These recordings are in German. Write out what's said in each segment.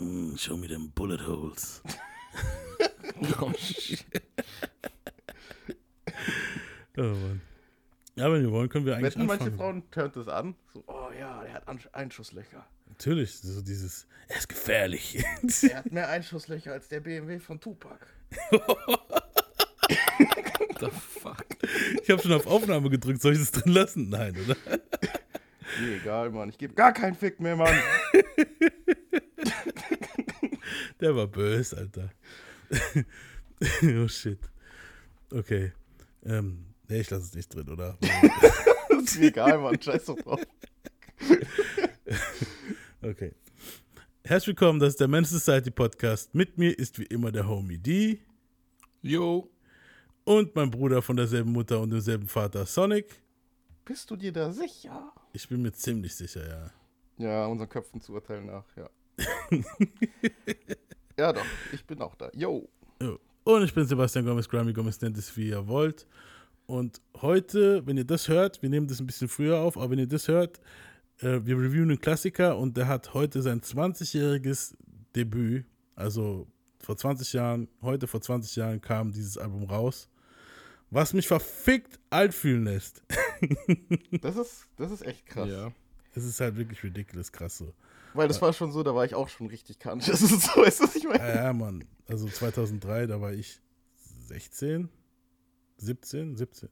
Mm, show me them bullet holes. Oh, shit. Oh Mann. Ja, wenn wir wollen, können wir eigentlich Wetten, manche. Frauen tönt das an. So, oh ja, der hat Ansch- Einschusslöcher. Natürlich, so dieses, er ist gefährlich. Der hat mehr Einschusslöcher als der BMW von Tupac. The fuck? ich habe schon auf Aufnahme gedrückt, soll ich das drin lassen? Nein, oder? Nee, egal, Mann. Ich gebe gar keinen Fick mehr, Mann. Der war böse, Alter. oh shit. Okay. Ähm, nee, ich lasse es nicht drin, oder? ist mir egal, Mann. Scheiß doch drauf. Okay. Herzlich willkommen, das ist der Men's Society Podcast. Mit mir ist wie immer der Homie D Yo. und mein Bruder von derselben Mutter und demselben Vater Sonic. Bist du dir da sicher? Ich bin mir ziemlich sicher, ja. Ja, unseren Köpfen zu urteilen nach, ja. Ja, doch. Ich bin auch da. Yo. Und ich bin Sebastian Gomez, Grammy Gomez nennt es wie ihr wollt. Und heute, wenn ihr das hört, wir nehmen das ein bisschen früher auf, aber wenn ihr das hört, äh, wir reviewen einen Klassiker und der hat heute sein 20-jähriges Debüt. Also vor 20 Jahren, heute vor 20 Jahren kam dieses Album raus. Was mich verfickt alt fühlen lässt. Das ist, das ist echt krass. Ja. Es ist halt wirklich ridiculous krass so. Weil das war schon so, da war ich auch schon richtig kantig. Das ist so, weißt du, was ich meine? Ja, ja, Mann. Also 2003, da war ich 16, 17, 17.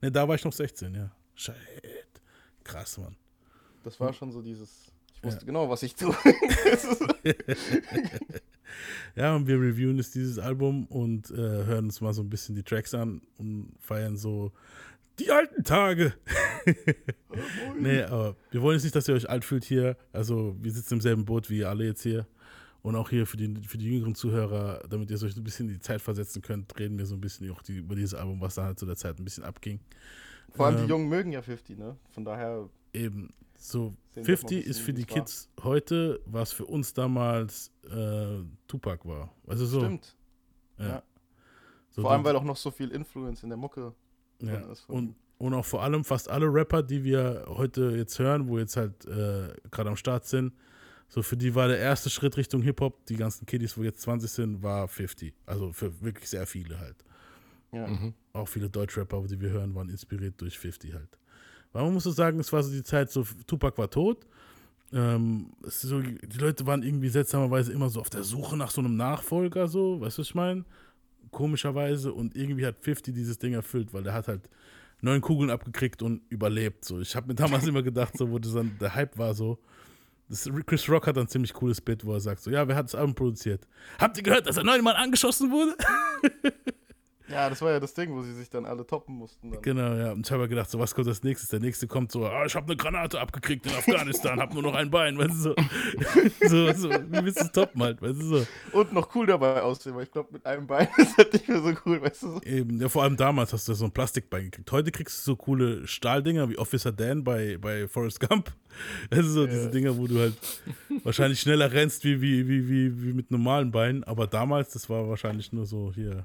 Ne, da war ich noch 16, ja. Shit. Krass, Mann. Das war schon so dieses. Ich wusste Ja. genau, was ich tue. Ja, und wir reviewen jetzt dieses Album und äh, hören uns mal so ein bisschen die Tracks an und feiern so die alten Tage. nee, aber wir wollen jetzt nicht, dass ihr euch alt fühlt hier. Also, wir sitzen im selben Boot wie ihr alle jetzt hier. Und auch hier für die, für die jüngeren Zuhörer, damit ihr euch so ein bisschen in die Zeit versetzen könnt, reden wir so ein bisschen auch die, über dieses Album, was da halt zu der Zeit ein bisschen abging. Vor allem Ähm, die Jungen mögen ja 50, ne? Von daher. Eben, so Sehen wir 50 mal, was ist für die war. Kids heute, was für uns damals äh, Tupac war. Also so. Stimmt. Ja. Ja. So Vor allem, weil auch noch so viel Influence in der Mucke ja. und, und auch vor allem fast alle Rapper, die wir heute jetzt hören, wo jetzt halt äh, gerade am Start sind, so für die war der erste Schritt Richtung Hip-Hop, die ganzen Kiddies, wo jetzt 20 sind, war 50. Also für wirklich sehr viele halt. Ja. Mhm. Auch viele Deutschrapper, die wir hören, waren inspiriert durch 50 halt. Warum musst du sagen, es war so die Zeit, so Tupac war tot. Ähm, es ist so, die Leute waren irgendwie seltsamerweise immer so auf der Suche nach so einem Nachfolger, so, weißt du, was ich meine? Komischerweise. Und irgendwie hat 50 dieses Ding erfüllt, weil der hat halt neun Kugeln abgekriegt und überlebt. So. Ich habe mir damals immer gedacht, so, wo das dann der Hype war, so. Das, Chris Rock hat ein ziemlich cooles Bit, wo er sagt so, ja, wer hat das Album produziert? Habt ihr gehört, dass er neunmal angeschossen wurde? ja, das war ja das Ding, wo sie sich dann alle toppen mussten. Dann. Genau, ja. Und ich habe gedacht, so, was kommt als nächstes? Der nächste kommt so, ah, ich habe eine Granate abgekriegt in Afghanistan, hab nur noch ein Bein, weißt du, so. so, so wie willst du es toppen halt, weißt du, so. Und noch cool dabei aussehen, weil ich glaube, mit einem Bein ist das nicht mehr so cool, weißt du? So. Eben, ja, vor allem damals hast du so ein Plastikbein gekriegt. Heute kriegst du so coole Stahldinger wie Officer Dan bei, bei Forrest Gump. Das ist so diese Dinger, wo du halt wahrscheinlich schneller rennst wie, wie, wie, wie, wie mit normalen Beinen. Aber damals, das war wahrscheinlich nur so hier,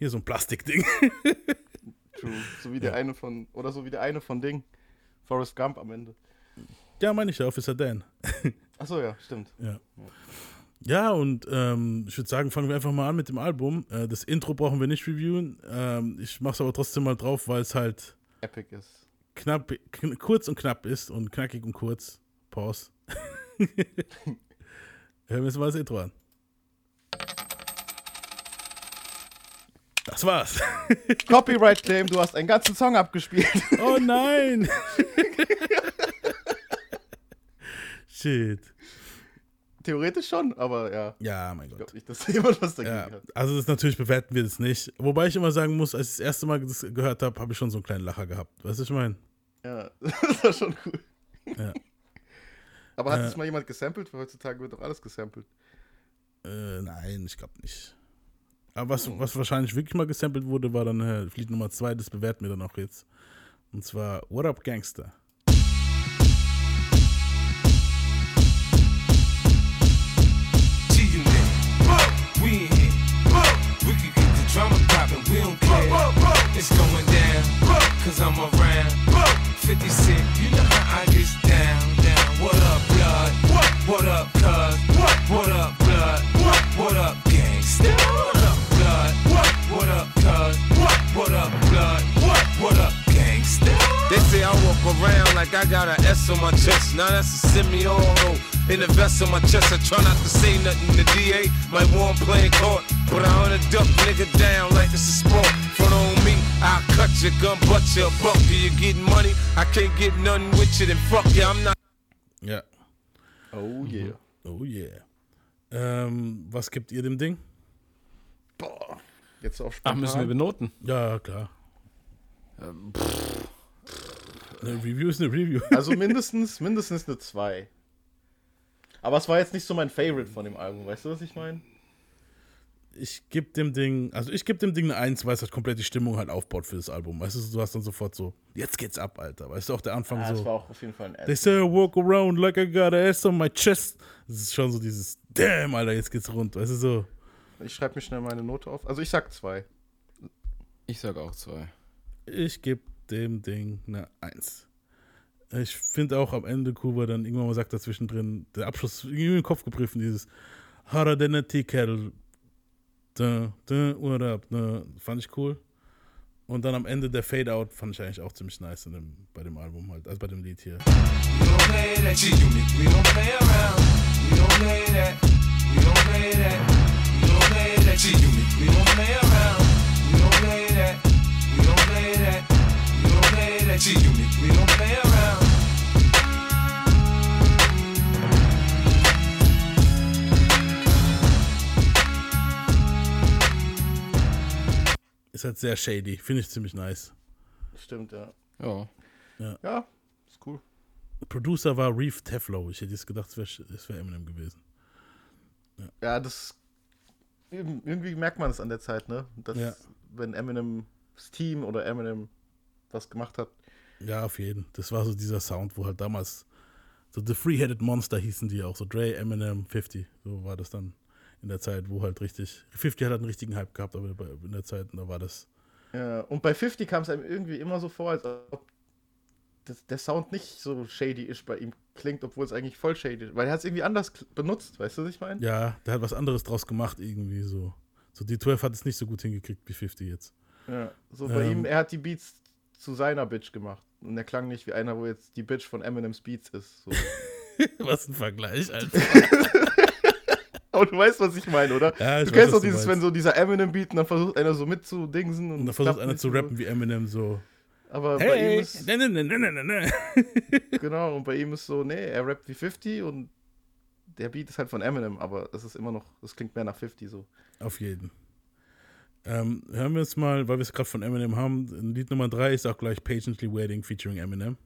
hier so ein Plastikding. True. So wie der eine von, oder so wie der eine von Ding. Forrest Gump am Ende. Ja, meine ich ja, Officer Dan. Achso, ja, stimmt. Ja. Ja, und ähm, ich würde sagen, fangen wir einfach mal an mit dem Album. Äh, das Intro brauchen wir nicht reviewen. Ähm, ich mache es aber trotzdem mal drauf, weil es halt Epic ist. knapp, kn kurz und knapp ist und knackig und kurz. Pause. Hören wir uns mal das Intro an. Das war's. Copyright Claim, du hast einen ganzen Song abgespielt. Oh nein! Shit. Theoretisch schon, aber ja. Ja, mein Ich Gott. glaube nicht, dass jemand was dagegen Ja, hat. also das natürlich bewerten wir das nicht. Wobei ich immer sagen muss, als ich das erste Mal das gehört habe, habe ich schon so einen kleinen Lacher gehabt. Weißt du, was ich meine? Ja, das war schon cool. Ja. Aber hat Äh. das mal jemand gesampelt? Weil heutzutage wird doch alles gesampelt. Äh, nein, ich glaube nicht. Aber was, was wahrscheinlich wirklich mal gesampelt wurde, war dann äh, Lied Nummer 2, das bewerten wir dann auch jetzt. Und zwar What Up Gangster. to you nigga. We in here. We can get the drama poppin', we don't care. It's going down, cause I'm around. 50 Cent, you know how I get down, down. What up, blood? What up, cuz? What up, blood? What? What up, gangsta? They say I walk around like I got an S on my chest. Now that's a semi-auto in the vest on my chest. I try not to say nothing. The DA My warm playing court, but I hunt a duck nigga down like it's a sport. Front on me, I cut your gun, butt your buck. Do you get money? I can't get nothing with you, then fuck yeah, I'm not. Yeah. Oh yeah. Oh yeah. Ähm, was gibt ihr dem Ding? Jetzt auf Ach, müssen wir spontan. benoten? Ja, klar. Eine Review ist eine Review. Also mindestens, mindestens eine 2. Aber es war jetzt nicht so mein Favorite von dem Album, weißt du, was ich meine? Ich gebe dem Ding, also ich gebe dem Ding eine 1, weil es halt komplett die Stimmung halt aufbaut für das Album. Weißt du, du hast dann sofort so, jetzt geht's ab, Alter. Weißt du, auch der Anfang Ah, das so. war auch auf jeden Fall ein They S. say I walk around like I got a ass on my chest. Das ist schon so dieses, damn, Alter, jetzt geht's rund. Weißt du, so. Ich schreibe mir schnell meine Note auf. Also ich sag 2. Ich sag auch zwei. Ich gebe dem Ding eine 1. Ich finde auch am Ende cool, weil dann irgendwann mal sagt er zwischendrin, der Abschluss ist irgendwie in den Kopf gegriffen, dieses Harder than a tea kettle. Da, da, da. Fand ich cool. Und dann am Ende der Fade-Out fand ich eigentlich auch ziemlich nice in dem, bei dem Album halt, also bei dem Lied hier. We don't play that G-Unit. We don't play around. We don't play that. We don't play that. We don't play that G-Unit. We don't play around. We don't play that. We don't play that. We don't play that G-Unit. We don't play around. Ist halt sehr shady, finde ich ziemlich nice. Stimmt, ja. Ja. Ja, ist cool. Producer war Reef Teflo. Ich hätte jetzt gedacht, es wäre wär Eminem gewesen. Ja, das. Irgendwie merkt man es an der Zeit, ne? Dass, Ja. wenn Eminem das Team oder Eminem was gemacht hat. Ja, auf jeden. Das war so dieser Sound, wo halt damals so The Free-Headed Monster hießen die auch. So Dre, Eminem, 50. So war das dann in der Zeit, wo halt richtig. 50 hat halt einen richtigen Hype gehabt, aber in der Zeit, da war das. Ja, und bei 50 kam es einem irgendwie immer so vor, als ob das, der Sound nicht so shady ist bei ihm klingt, obwohl es eigentlich voll shady ist. Weil er hat es irgendwie anders benutzt, weißt du, was ich meine? Ja, der hat was anderes draus gemacht, irgendwie so. So die 12 hat es nicht so gut hingekriegt wie 50 jetzt. Ja. So bei Ähm. ihm, er hat die Beats zu seiner Bitch gemacht. Und er klang nicht wie einer, wo jetzt die Bitch von Eminems Beats ist. So. was ein Vergleich, Alter. Aber du weißt, was ich meine, oder? Ja, ich du weiß, kennst doch dieses, wenn so dieser Eminem-Beat und dann versucht einer so mitzudingsen. Und, Und dann versucht einer zu rappen wie Eminem so. Aber bei ihm Hey, ist, ne, ne, ne, ne, ne, ne, ne. genau, und bei ihm ist so, nee, er rappt wie 50 und der Beat ist halt von Eminem, aber es ist immer noch, es klingt mehr nach 50 so. Auf jeden. Ähm, hören wir uns mal, weil wir es gerade von Eminem haben. Lied Nummer 3 ist auch gleich Patiently Waiting featuring Eminem.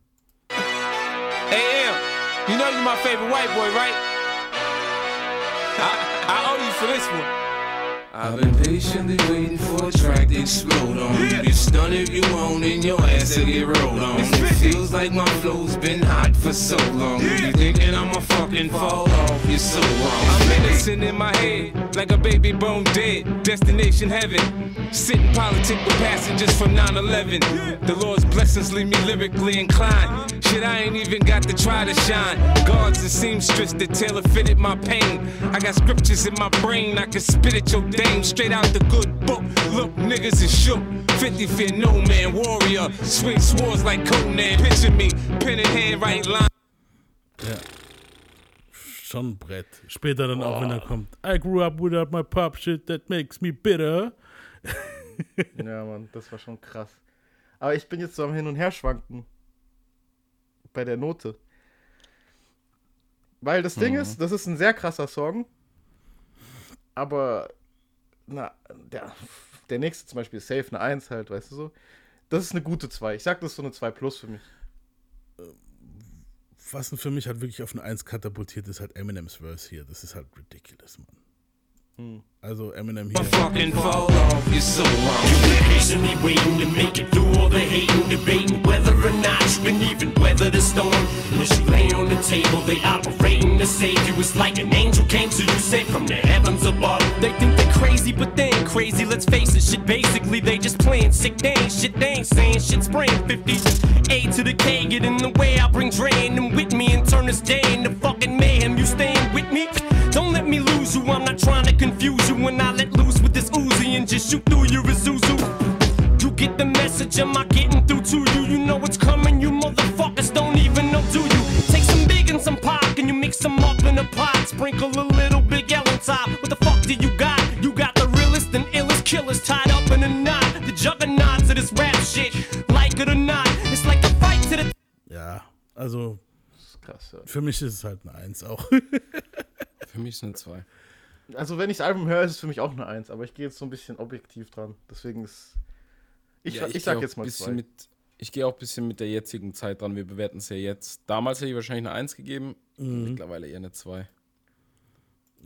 Hey, Em, you know you're my favorite white boy, right? I, I owe you for this one. I've been patiently waiting for a track to explode on. You get stunned if you own and your ass to get rolled on. It feels like my flow's been hot for so long. You thinking I'ma fucking fall off? You're so wrong. I'm innocent in my head, like a baby bone dead. Destination heaven. Sitting politic with passengers from 9-11. The Lord's blessings leave me lyrically inclined. Shit, I ain't even got to try to shine. Guards and seamstress that tailor fitted my pain. I got scriptures in my brain, I can spit at your dame straight out the good book. Look, niggas is shook. 50 fear no man, warrior. Swing swords like Conan. Picture me, pen in hand, right line. Ja. Schon Brett. Später dann auch, wenn er kommt. I grew up without my pop shit that makes me bitter. Ja, Mann, das war schon krass. Aber ich bin jetzt so am Hin und Her schwanken. Bei der Note. Weil das Ding ist, das ist ein sehr krasser Song. Aber, na, der, der nächste zum Beispiel ist Safe, eine 1 halt, weißt du so. Das ist eine gute 2. Ich sag, das ist so eine 2 plus für mich. Was für mich halt wirklich auf eine 1 katapultiert ist, halt Eminems Verse hier. Das ist halt ridiculous, Mann. Also Eminem hier. Fucking fall off, you're so wrong. patiently waiting to make it through all the hating, debating whether or not you can even weather the storm. As you lay on the table, they operating to save you. It's like an angel came to you, sent from the heavens above. They think they're crazy, but they ain't crazy. Let's face it, shit. Basically, they just playing sick. They ain't shit. They ain't saying shit. Spraying 50. A to the K, get in the way. I bring Dre and them with me and turn this day into fucking mayhem. You staying with me? Don't let me lose you. I'm not trying to confuse you you when I let loose with this Uzi and just shoot through your Isuzu. You get the message, am I getting through to you? You know it's coming, you motherfuckers don't even know, do you? Take some big and some pop, and you mix them up in a pot. Sprinkle a little big L on top. What the fuck do you got? You got the realest and illest killers tied up in a knot. The juggernauts of this rap shit, like it or not, it's like a fight to the. Yeah, also. Krass, ja. Für mich ist es halt eine Eins auch. Für mich sind zwei. Also, wenn ich das Album höre, ist es für mich auch eine Eins, aber ich gehe jetzt so ein bisschen objektiv dran. Deswegen ist. Ich, ja, ich, ich sag jetzt mal zwei. Mit, ich gehe auch ein bisschen mit der jetzigen Zeit dran. Wir bewerten es ja jetzt. Damals hätte ich wahrscheinlich eine Eins gegeben, mhm. mittlerweile eher eine Zwei.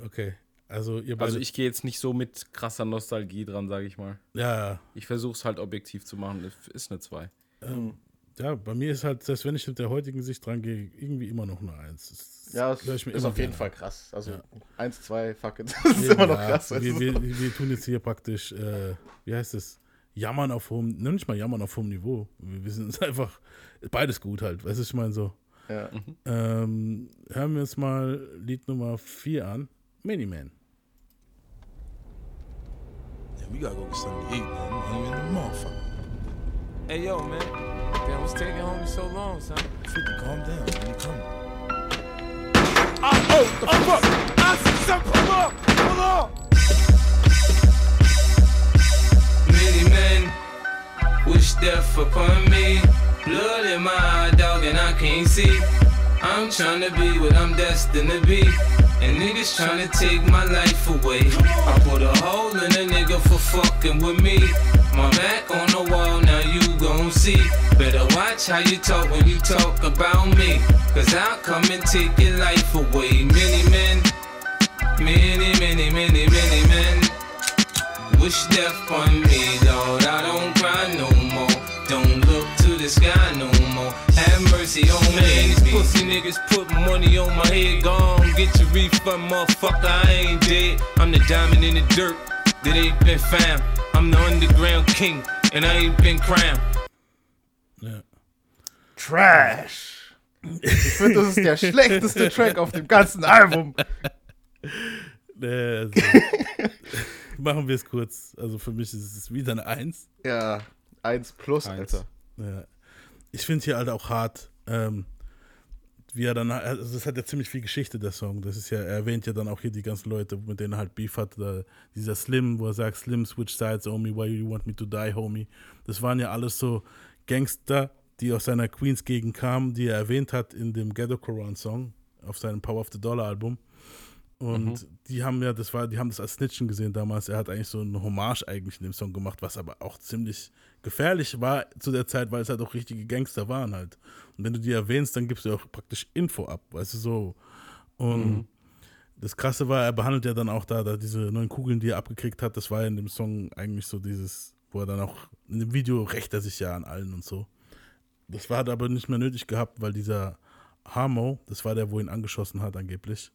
Okay. Also, ihr beide also ich gehe jetzt nicht so mit krasser Nostalgie dran, sage ich mal. Ja, ja. Ich versuche es halt objektiv zu machen. Ist eine 2. Ähm, ja, bei mir ist halt, selbst wenn ich mit der heutigen Sicht dran gehe, irgendwie immer noch eine 1. Ja, das höre ich mir ist auf jeden gerne Fall krass. Also, Ja. eins, zwei, fuck it. Das ist immer noch Ja, krass. Wir, wir, wir tun jetzt hier praktisch, äh, wie heißt es, jammern auf hohem, ne, nicht mal jammern auf hohem Niveau. Wir, sind uns einfach, beides gut halt, weißt du, ich meine so. Ja. Ähm, hören wir uns mal Lied Nummer 4 an, Miniman. Yeah, we gotta go get something to eat, man. I'm in the motherfucker. Hey yo, man. Damn, what's taking homie so long, son? 50, calm down. You coming? Many men wish death upon me. Blood in my eye, dog, and I can't see. I'm trying to be what I'm destined to be. And niggas trying to take my life away. I put a hole in a nigga for fucking with me. My back on the wall, now you gon' see. Better watch how you talk when you talk about me. Cause I'll come and take your life away. Many men, many, many, many, many men. Wish death on me, Lord. I don't cry no more. Don't look to the sky no more. Have mercy on me. These pussy niggas put money on my head. Gone, get your refund, motherfucker. I ain't dead. I'm the diamond in the dirt that ain't been found. I'm the underground king, and I ain't been crowned. Ja. Trash. Ich finde, das ist der schlechteste Track auf dem ganzen Album. Also, machen wir es kurz. Also für mich ist es wieder eine Eins. Ja, eins plus, Eins. Alter. Ja. Ich finde hier halt auch hart, ähm, wie er dann, also das hat ja ziemlich viel Geschichte, der Song. Das ist ja, er erwähnt ja dann auch hier die ganzen Leute, mit denen er halt Beef hat. Da, dieser Slim, wo er sagt, Slim, switch sides, homie, why you want me to die, homie. Das waren ja alles so Gangster, die aus seiner Queens-Gegend kamen, die er erwähnt hat in dem Ghetto Koran Song auf seinem Power of the Dollar Album. Und die haben ja, das war, die haben das als Snitchen gesehen damals. Er hat eigentlich so eine Hommage eigentlich in dem Song gemacht, was aber auch ziemlich gefährlich war zu der Zeit, weil es halt auch richtige Gangster waren halt. Und wenn du die erwähnst, dann gibst du auch praktisch Info ab, weißt du so. Und das Krasse war, er behandelt ja dann auch da, da diese neuen Kugeln, die er abgekriegt hat, das war ja in dem Song eigentlich so dieses, wo er dann auch, in dem Video rächt er sich ja an allen und so. Das war hat aber nicht mehr nötig gehabt, weil dieser Hamo, das war der, wo ihn angeschossen hat angeblich.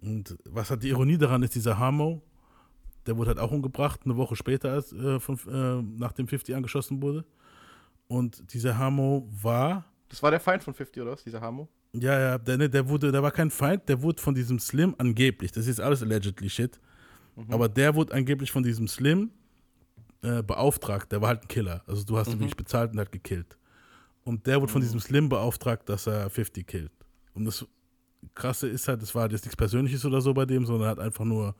Und was hat die Ironie daran ist, dieser Hamo, der wurde halt auch umgebracht, eine Woche später, als, äh, von, äh, nachdem 50 angeschossen wurde. Und dieser Hamo war, Das war der Feind von 50, oder was? Dieser Hamo? ja, ja, der, ne, der wurde, der war kein Feind, der wurde von diesem Slim angeblich, das ist alles allegedly shit, aber der wurde angeblich von diesem Slim äh, beauftragt, der war halt ein Killer. Also du hast ihn wirklich bezahlt und hat gekillt. Und der wurde von diesem Slim beauftragt, dass er 50 killt. Und das Krasse ist halt, das war jetzt nichts Persönliches oder so bei dem, sondern er hat einfach nur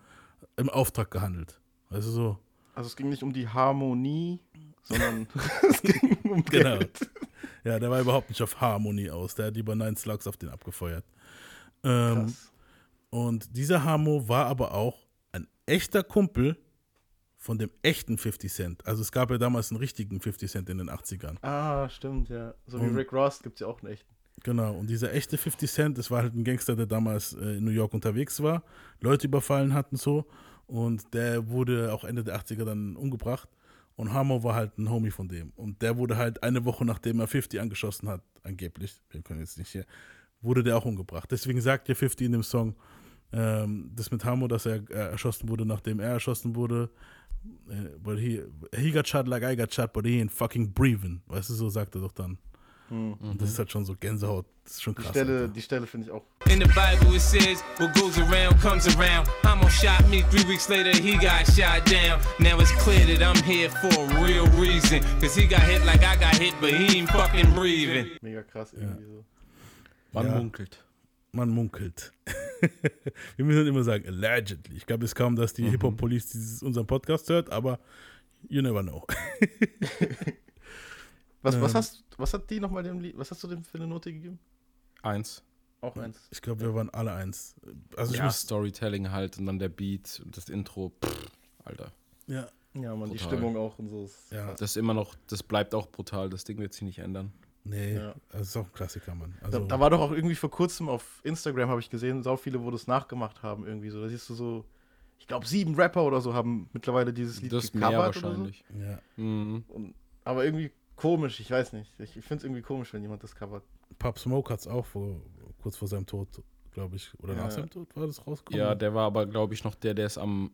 im Auftrag gehandelt. Du so? Also es ging nicht um die Harmonie, sondern es ging um Genau. Geld. Ja, der war überhaupt nicht auf Harmonie aus. Der hat lieber Nine Slugs auf den abgefeuert. Ähm, Krass. und dieser Hamo war aber auch ein echter Kumpel von dem echten 50 Cent. Also es gab ja damals einen richtigen 50 Cent in den 80ern. Ah, stimmt, ja. So wie Und- Rick Ross gibt es ja auch einen echten. Genau, und dieser echte 50 Cent, das war halt ein Gangster, der damals äh, in New York unterwegs war, Leute überfallen hat und so. Und der wurde auch Ende der 80er dann umgebracht. Und Hamo war halt ein Homie von dem. Und der wurde halt eine Woche nachdem er 50 angeschossen hat, angeblich, wir können jetzt nicht hier, wurde der auch umgebracht. Deswegen sagt ja 50 in dem Song, ähm, das mit Hamo, dass er äh, erschossen wurde, nachdem er erschossen wurde. Äh, but he, he got shot like I got shot, but he ain't fucking breathing. Weißt du, so sagt er doch dann. Und das ist halt schon so Gänsehaut. Das ist schon Die krass. Stelle, Alter. die Stelle finde ich auch. In the Bible it says, what goes around comes around. Hamo shot me three weeks later, he got shot down. Now it's clear that I'm here for a real reason. Cause he got hit like I got hit, but he ain't fucking breathing. Mega krass irgendwie so. Man Ja. munkelt. man munkelt. Wir müssen immer sagen, allegedly. Ich glaube es kaum, dass die Hip-Hop-Police dieses- unseren Podcast hört, aber you never know. Was, was, Ähm. hast, was hat die nochmal dem Lied, was hast du dem für eine Note gegeben? Eins. Auch eins. Ich glaube, wir waren alle eins. Also ich Ja, muss, Storytelling halt und dann der Beat und das Intro. Pff, Alter. ja, Ja, man, die Brutal. Stimmung auch und so. ist ja, Das ist immer noch, das bleibt auch brutal. Das Ding wird sich nicht ändern. nee, Ja. das ist auch ein Klassiker, Mann. Da, Also, da war doch auch irgendwie vor kurzem auf Instagram, habe ich gesehen, sau viele, wo das nachgemacht haben, irgendwie so. Da siehst du so, ich glaube, sieben Rapper oder so haben mittlerweile dieses Lied Das ist mehr gecovert oder so. wahrscheinlich. ja. Mhm. Und, aber irgendwie komisch, ich weiß nicht. Ich, ich finde es irgendwie komisch, wenn jemand das covert. Pop Smoke hat es auch vor, kurz vor seinem Tod, glaube ich, oder Ja. nach seinem Tod war das rausgekommen. Ja, der war aber, glaube ich, noch der, der es am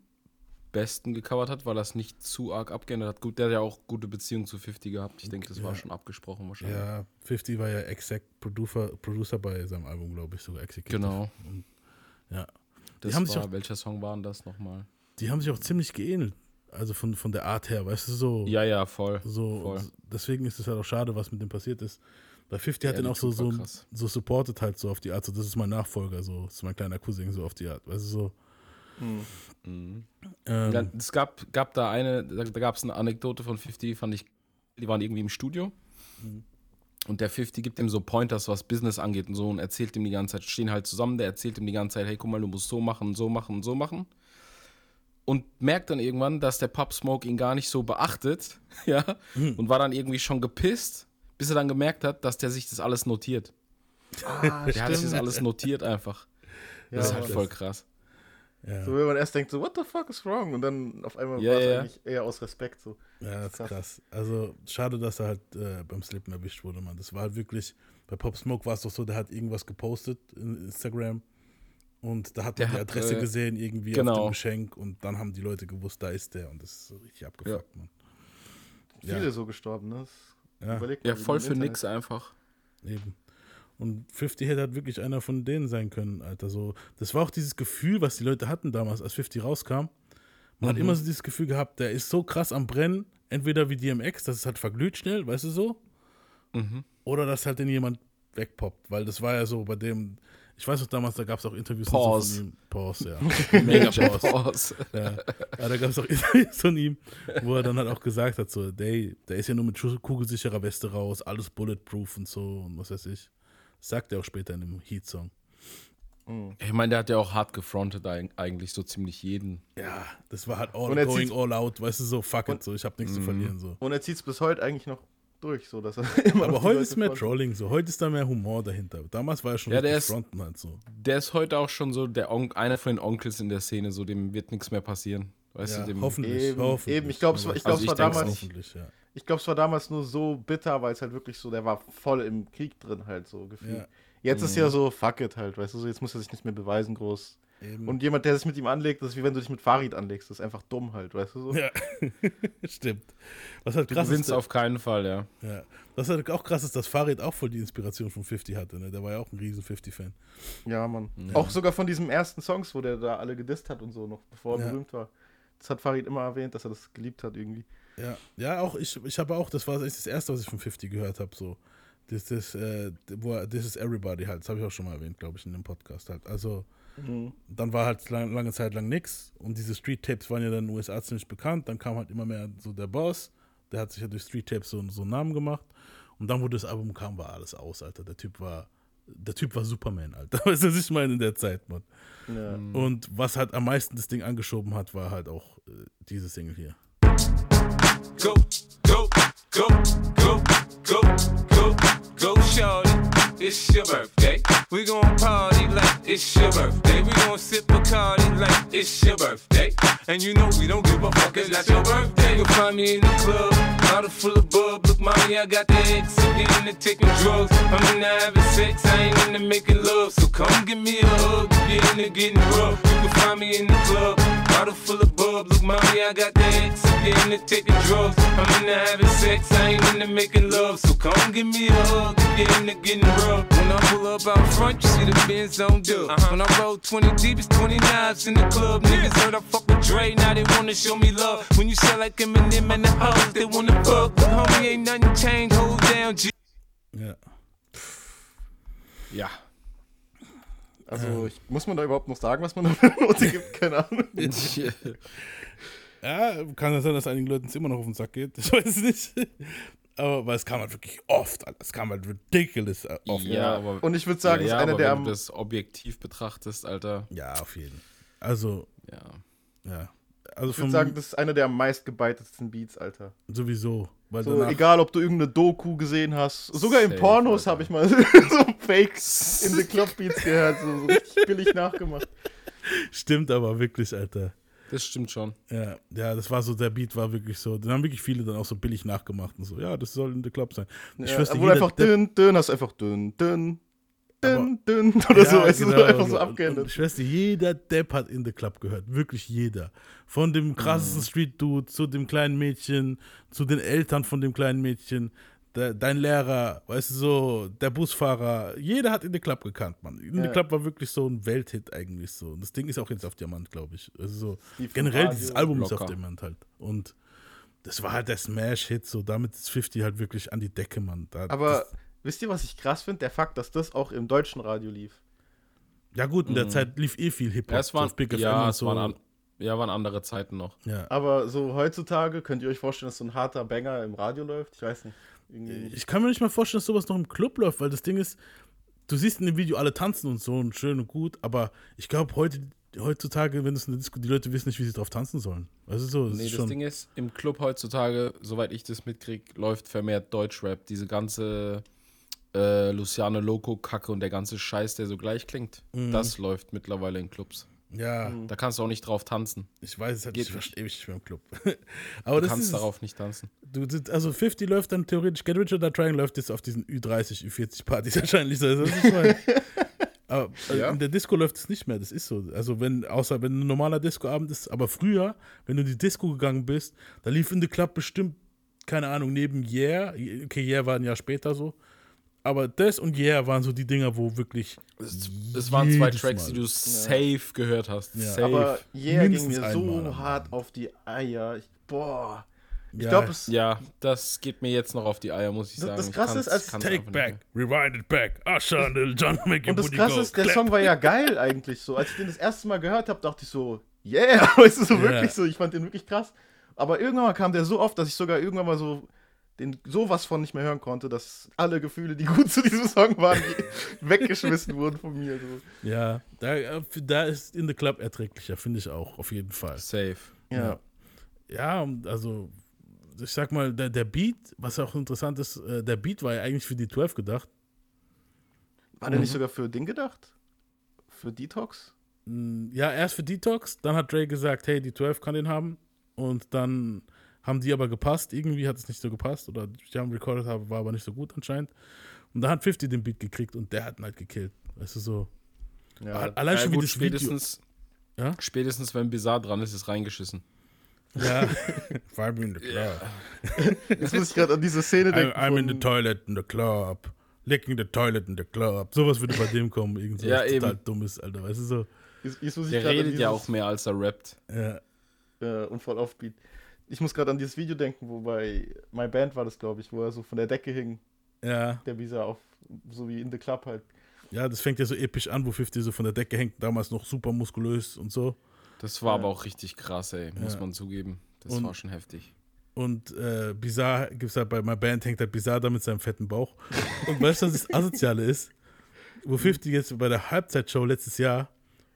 besten gecovert hat, weil er es nicht zu arg abgeändert hat. Gut, der hat ja auch gute Beziehungen zu 50 gehabt. Ich denke, das war Ja. schon abgesprochen wahrscheinlich. Ja, 50 war ja Exec Producer, Producer bei seinem Album, glaube ich, sogar Executive. Genau. Und, ja. Das haben sich war, auch- welcher Song war denn das nochmal? Die haben sich auch ziemlich geähnelt. Also von, von der Art her, weißt du, so. Ja, ja, voll. so voll. Deswegen ist es halt auch schade, was mit dem passiert ist. Bei 50 hat Ja, den auch so, so, krass. so supported halt so auf die Art. So, das ist mein Nachfolger, so, das ist mein kleiner Cousin, so auf die Art. Weißt du, so. Mhm. Ähm, Ja, es gab, gab da eine, da, da gab es eine Anekdote von 50, fand ich, die waren irgendwie im Studio. Und der 50 gibt ihm so Pointers, was Business angeht und so und erzählt ihm die ganze Zeit, stehen halt zusammen, der erzählt ihm die ganze Zeit, hey, guck mal, du musst so machen, so machen, so machen. Und merkt dann irgendwann, dass der Pop Smoke ihn gar nicht so beachtet, ja, und war dann irgendwie schon gepisst, bis er dann gemerkt hat, dass der sich das alles notiert. Ah, Der hat sich das alles notiert einfach. Das ist halt voll krass. ja, So, wenn man erst denkt, so, what the fuck is wrong? Und dann auf einmal Ja, war es ja. eigentlich eher aus Respekt so. ja, das ist krass. krass. Also, schade, dass er halt äh, beim Slippen erwischt wurde, Mann. Das war halt wirklich, bei Pop Smoke war es doch so, der hat irgendwas gepostet in Instagram. Und da hat Der man die hat, Adresse äh, gesehen, irgendwie auf genau. dem Geschenk. Und dann haben die Leute gewusst, da ist der. Und das ist so richtig abgefuckt, Mann. Ja. Viele so gestorben, ne? Ja. überlegt Ja, man, voll für Internet. nix einfach. Eben. Und 50 hätte halt wirklich einer von denen sein können, Alter. So, das war auch dieses Gefühl, was die Leute hatten damals, als 50 rauskam. Man hat immer so dieses Gefühl gehabt, der ist so krass am Brennen, entweder wie DMX, dass es halt verglüht schnell, weißt du so? Oder dass halt den jemand wegpoppt, weil das war ja so bei dem, ich weiß noch damals, da gab es auch Interviews Pause. So von ihm. Pause, ja. Mega Pause. Pause. Ja. ja, da gab es auch Interviews von ihm, wo er dann halt auch gesagt hat, so, der, der ist ja nur mit kugelsicherer Weste raus, alles bulletproof und so und was weiß ich. Das sagt er auch später in dem Heat-Song. Ich meine, der hat ja auch hart gefrontet eig- eigentlich so ziemlich jeden. Ja, das war halt all Und er going all out, weißt du, so fuck it, so, ich hab nichts zu verlieren, so. Und er zieht es bis heute eigentlich noch durch, so dass er immer noch Aber heute ist mehr. Trolling, so, heute ist da mehr Humor dahinter. Damals war er schon Ja, der ist- fronten halt so. Der ist heute auch schon so der On einer von den Onkels in der Szene, so dem wird nichts mehr passieren. Weißt Ja, du, dem hoffentlich, Eben, hoffentlich. eben, ich glaub, es war- ich glaub, es Also war ich denk's damals- Hoffentlich, ja. Ich glaube, es war damals nur so bitter, weil es halt wirklich so, der war voll im Krieg drin halt so gefühlt. Ja. Jetzt ist ja so, fuck it halt, weißt du, so, jetzt muss er sich nicht mehr beweisen groß. Eben. Und jemand, der sich mit ihm anlegt, das ist wie wenn du dich mit Farid anlegst, das ist einfach dumm halt, weißt du so. Ja, stimmt. Was halt du krass ist, gewinnst auf keinen Fall, ja. ja. was halt auch krass ist, dass Farid auch voll die Inspiration von 50 hatte. Ne? Der war ja auch ein riesen 50-Fan. Ja, Mann. Auch sogar von diesen ersten Songs, wo der da alle gedisst hat und so, noch bevor er Ja. berühmt war. Das hat Farid immer erwähnt, dass er das geliebt hat irgendwie. Ja, ja, auch ich, ich habe auch, das war echt das erste, was ich von 50 gehört habe, so. Das ist, äh, wo er, This is Everybody halt, das habe ich auch schon mal erwähnt, glaube ich, in dem Podcast halt. Also, dann war halt lang, lange Zeit lang nix und diese Street Tapes waren ja dann in den USA ziemlich bekannt, dann kam halt immer mehr so der Boss, der hat sich ja durch Street Tapes so, so einen Namen gemacht und dann, wo das Album kam, war alles aus, Alter. Der Typ war, der Typ war Superman, Alter. Weißt du, was ich meine in der Zeit, Mann. Ja. Und was halt am meisten das Ding angeschoben hat, war halt auch äh, diese Single hier. Go, go, go, go, go, go, go, shorty. It's your birthday. We gon' party like it's your birthday. We gon' sip Bacardi like it's your birthday. And you know we don't give a fuck, it's not your birthday. You'll find me in the club, bottle full of bub. Look, mommy, I got the X. I'm into taking drugs. I'm into having sex, I ain't into making love. So come give me a hug, get into getting rough. You can find me in the club, bottle full of bub. Look, mommy, I got the X. I'm getting into taking drugs. I'm into having sex, I ain't into making love. So come give me a hug, get into getting rough. When I pull up out front, you see the Benz on dub. Uh-huh. When I roll 20 deep, it's 20 knives in the club. Niggas heard I fuck with Dre, now they wanna show me love. When you sell like Eminem and the hoes, they wanna fuck. But homie, ain't nothing changed, hold down, G. Yeah. Ja. Also, ich, muss man da überhaupt noch sagen, was man da für eine Note gibt? Keine Ahnung. Ja, kann ja sein, dass einigen Leuten es immer noch auf den Sack geht. Ich weiß es nicht. Aber weil es kam halt wirklich oft, Alter. Es kam halt ridiculous äh, oft. ja, aber, Und ich würde sagen, ja, ja, ist einer aber der wenn am. du das objektiv betrachtest, Alter. Ja, auf jeden. Also, Ja. ja. Also Ich würde sagen, das ist einer der am meistgebeitetsten Beats, Alter. sowieso. Weil So, egal, ob du irgendeine Doku gesehen hast. Sogar in Pornos habe ich mal so Fake in the Club Beats gehört. So, so richtig billig nachgemacht. stimmt aber wirklich, Alter. Das stimmt schon. Ja, ja, das war so, der Beat war wirklich so, den haben wirklich viele dann auch so billig nachgemacht und so, ja, das soll in the Club sein. Ich Ja, wüsste, wo jeder, einfach dünn, dünn, hast du einfach dünn, dünn, dünn, dünn oder so. Ja, so genau, einfach so abgeändert. Ich weiß nicht, jeder Depp hat in the Club gehört. Wirklich jeder. Von dem Mhm. krassesten Street-Dude zu dem kleinen Mädchen, zu den Eltern von dem kleinen Mädchen, der, dein Lehrer, weißt du so, der Busfahrer. Jeder hat in the Club gekannt, Mann. In the Ja. Club war wirklich so ein Welthit eigentlich so. Und das Ding ist auch jetzt auf Diamant, glaube ich. Also so, im generell Radio, dieses Album ist auf locker. Diamant halt. Und das war halt der Smash-Hit, so damit ist 50 halt wirklich an die Decke, Mann. Da, Aber das, wisst ihr, was ich krass finde? Der Fakt, dass das auch im deutschen Radio lief. ja gut, in der Zeit lief eh viel Hip-Hop. Ja, es waren, auf Big FM ja, es so. waren, an, ja, waren andere Zeiten noch. ja. Aber so heutzutage könnt ihr euch vorstellen, dass so ein harter Banger im Radio läuft? Ich weiß nicht. Irgendwie Ich kann mir nicht mal vorstellen, dass sowas noch im Club läuft, weil das Ding ist, du siehst in dem Video alle tanzen und so und schön und gut, aber ich glaube heute heutzutage, wenn es eine Disco, die Leute wissen nicht, wie sie drauf tanzen sollen. Also so, das Nee, ist das schon, Ding ist, im Club heutzutage, soweit ich das mitkriege, läuft vermehrt Deutschrap. Diese ganze äh, Luciano Loco-Kacke und der ganze Scheiß, der so gleich klingt, Mhm. das läuft mittlerweile in Clubs. ja, Da kannst du auch nicht drauf tanzen. ich weiß es halt Geht nicht, ich nicht. mehr im Club. aber Du das kannst ist, darauf nicht tanzen. du, also 50 läuft dann theoretisch, Get Rich Die Trying läuft jetzt auf diesen Ü30, Ü40 Partys wahrscheinlich so. Also, das ist mal, aber äh, Ja. in der Disco läuft es nicht mehr, das ist so. Also wenn, außer wenn ein normaler Discoabend ist, aber früher, wenn du in die Disco gegangen bist, da lief in the Club bestimmt, keine Ahnung, neben Yeah, okay, Yeah war ein Jahr später so, aber das und Yeah waren so die Dinger, wo wirklich Es, es waren zwei Tracks, Mal. die du safe gehört hast. Ja. Safe. Aber Yeah ging Mindestens mir so hart auf die Eier. Ich, boah. Ich Ja. glaube, es. ja, das geht mir jetzt noch auf die Eier, muss ich sagen. das Krasse ist, als Take back, rewind it back, Usher and Lil Jon make your Und das booty Krasse ist, der clap. Song war ja geil eigentlich so. Als ich den das erste Mal gehört habe, dachte ich so, yeah, weißt du, so Ja. wirklich so. Ich fand den wirklich krass. Aber irgendwann mal kam der so oft, dass ich sogar irgendwann mal so den sowas von nicht mehr hören konnte, dass alle Gefühle, die gut zu diesem Song waren, die weggeschmissen wurden von mir. So. Ja, da, äh, da ist in the Club erträglicher, finde ich auch, auf jeden Fall. Safe. Ja. Ja, also, ich sag mal, der, der Beat, was auch interessant ist, äh, der Beat war ja eigentlich für die 12 gedacht. War der nicht sogar für Ding gedacht? Für Detox? Mm, Ja, erst für Detox, dann hat Dre gesagt, hey, die 12 kann den haben. Und dann haben die aber gepasst. Irgendwie hat es nicht so gepasst. Oder die haben recorded, war aber nicht so gut anscheinend. Und da hat 50 den Beat gekriegt und der hat ihn halt gekillt. Weißt du so. Ja. Allein Ja, schon gut, wie das Video. spätestens, Ja? spätestens, wenn Bizarre dran ist, ist reingeschissen. Ja. Vibe in the club. Jetzt muss ich gerade an diese Szene I'm, denken. I'm in von- the toilet in the club. Licking the toilet in the club. Sowas würde bei dem kommen. Irgend so Ja, was total eben. dummes, Alter. Weißt du so? Jetzt, jetzt muss ich Der redet ja auch mehr, als er rappt. Ja. Ja, und voll offbeat. Ich muss gerade an dieses Video denken, wo bei My Band war das, glaube ich, wo er so von der Decke hing, Ja. der Visa auf, so wie in the Club halt. Ja, das fängt ja so episch an, wo 50 so von der Decke hängt, damals noch super muskulös und so. Das war aber auch richtig krass, ey, muss Ja. man zugeben. Das Und- war schon heftig. Und äh, Bizarre gibt's halt bei My Band hängt halt Bizarre da mit seinem fetten Bauch. Und weißt du, was das Asoziale ist? Wo 50 jetzt bei der Halbzeitshow letztes Jahr,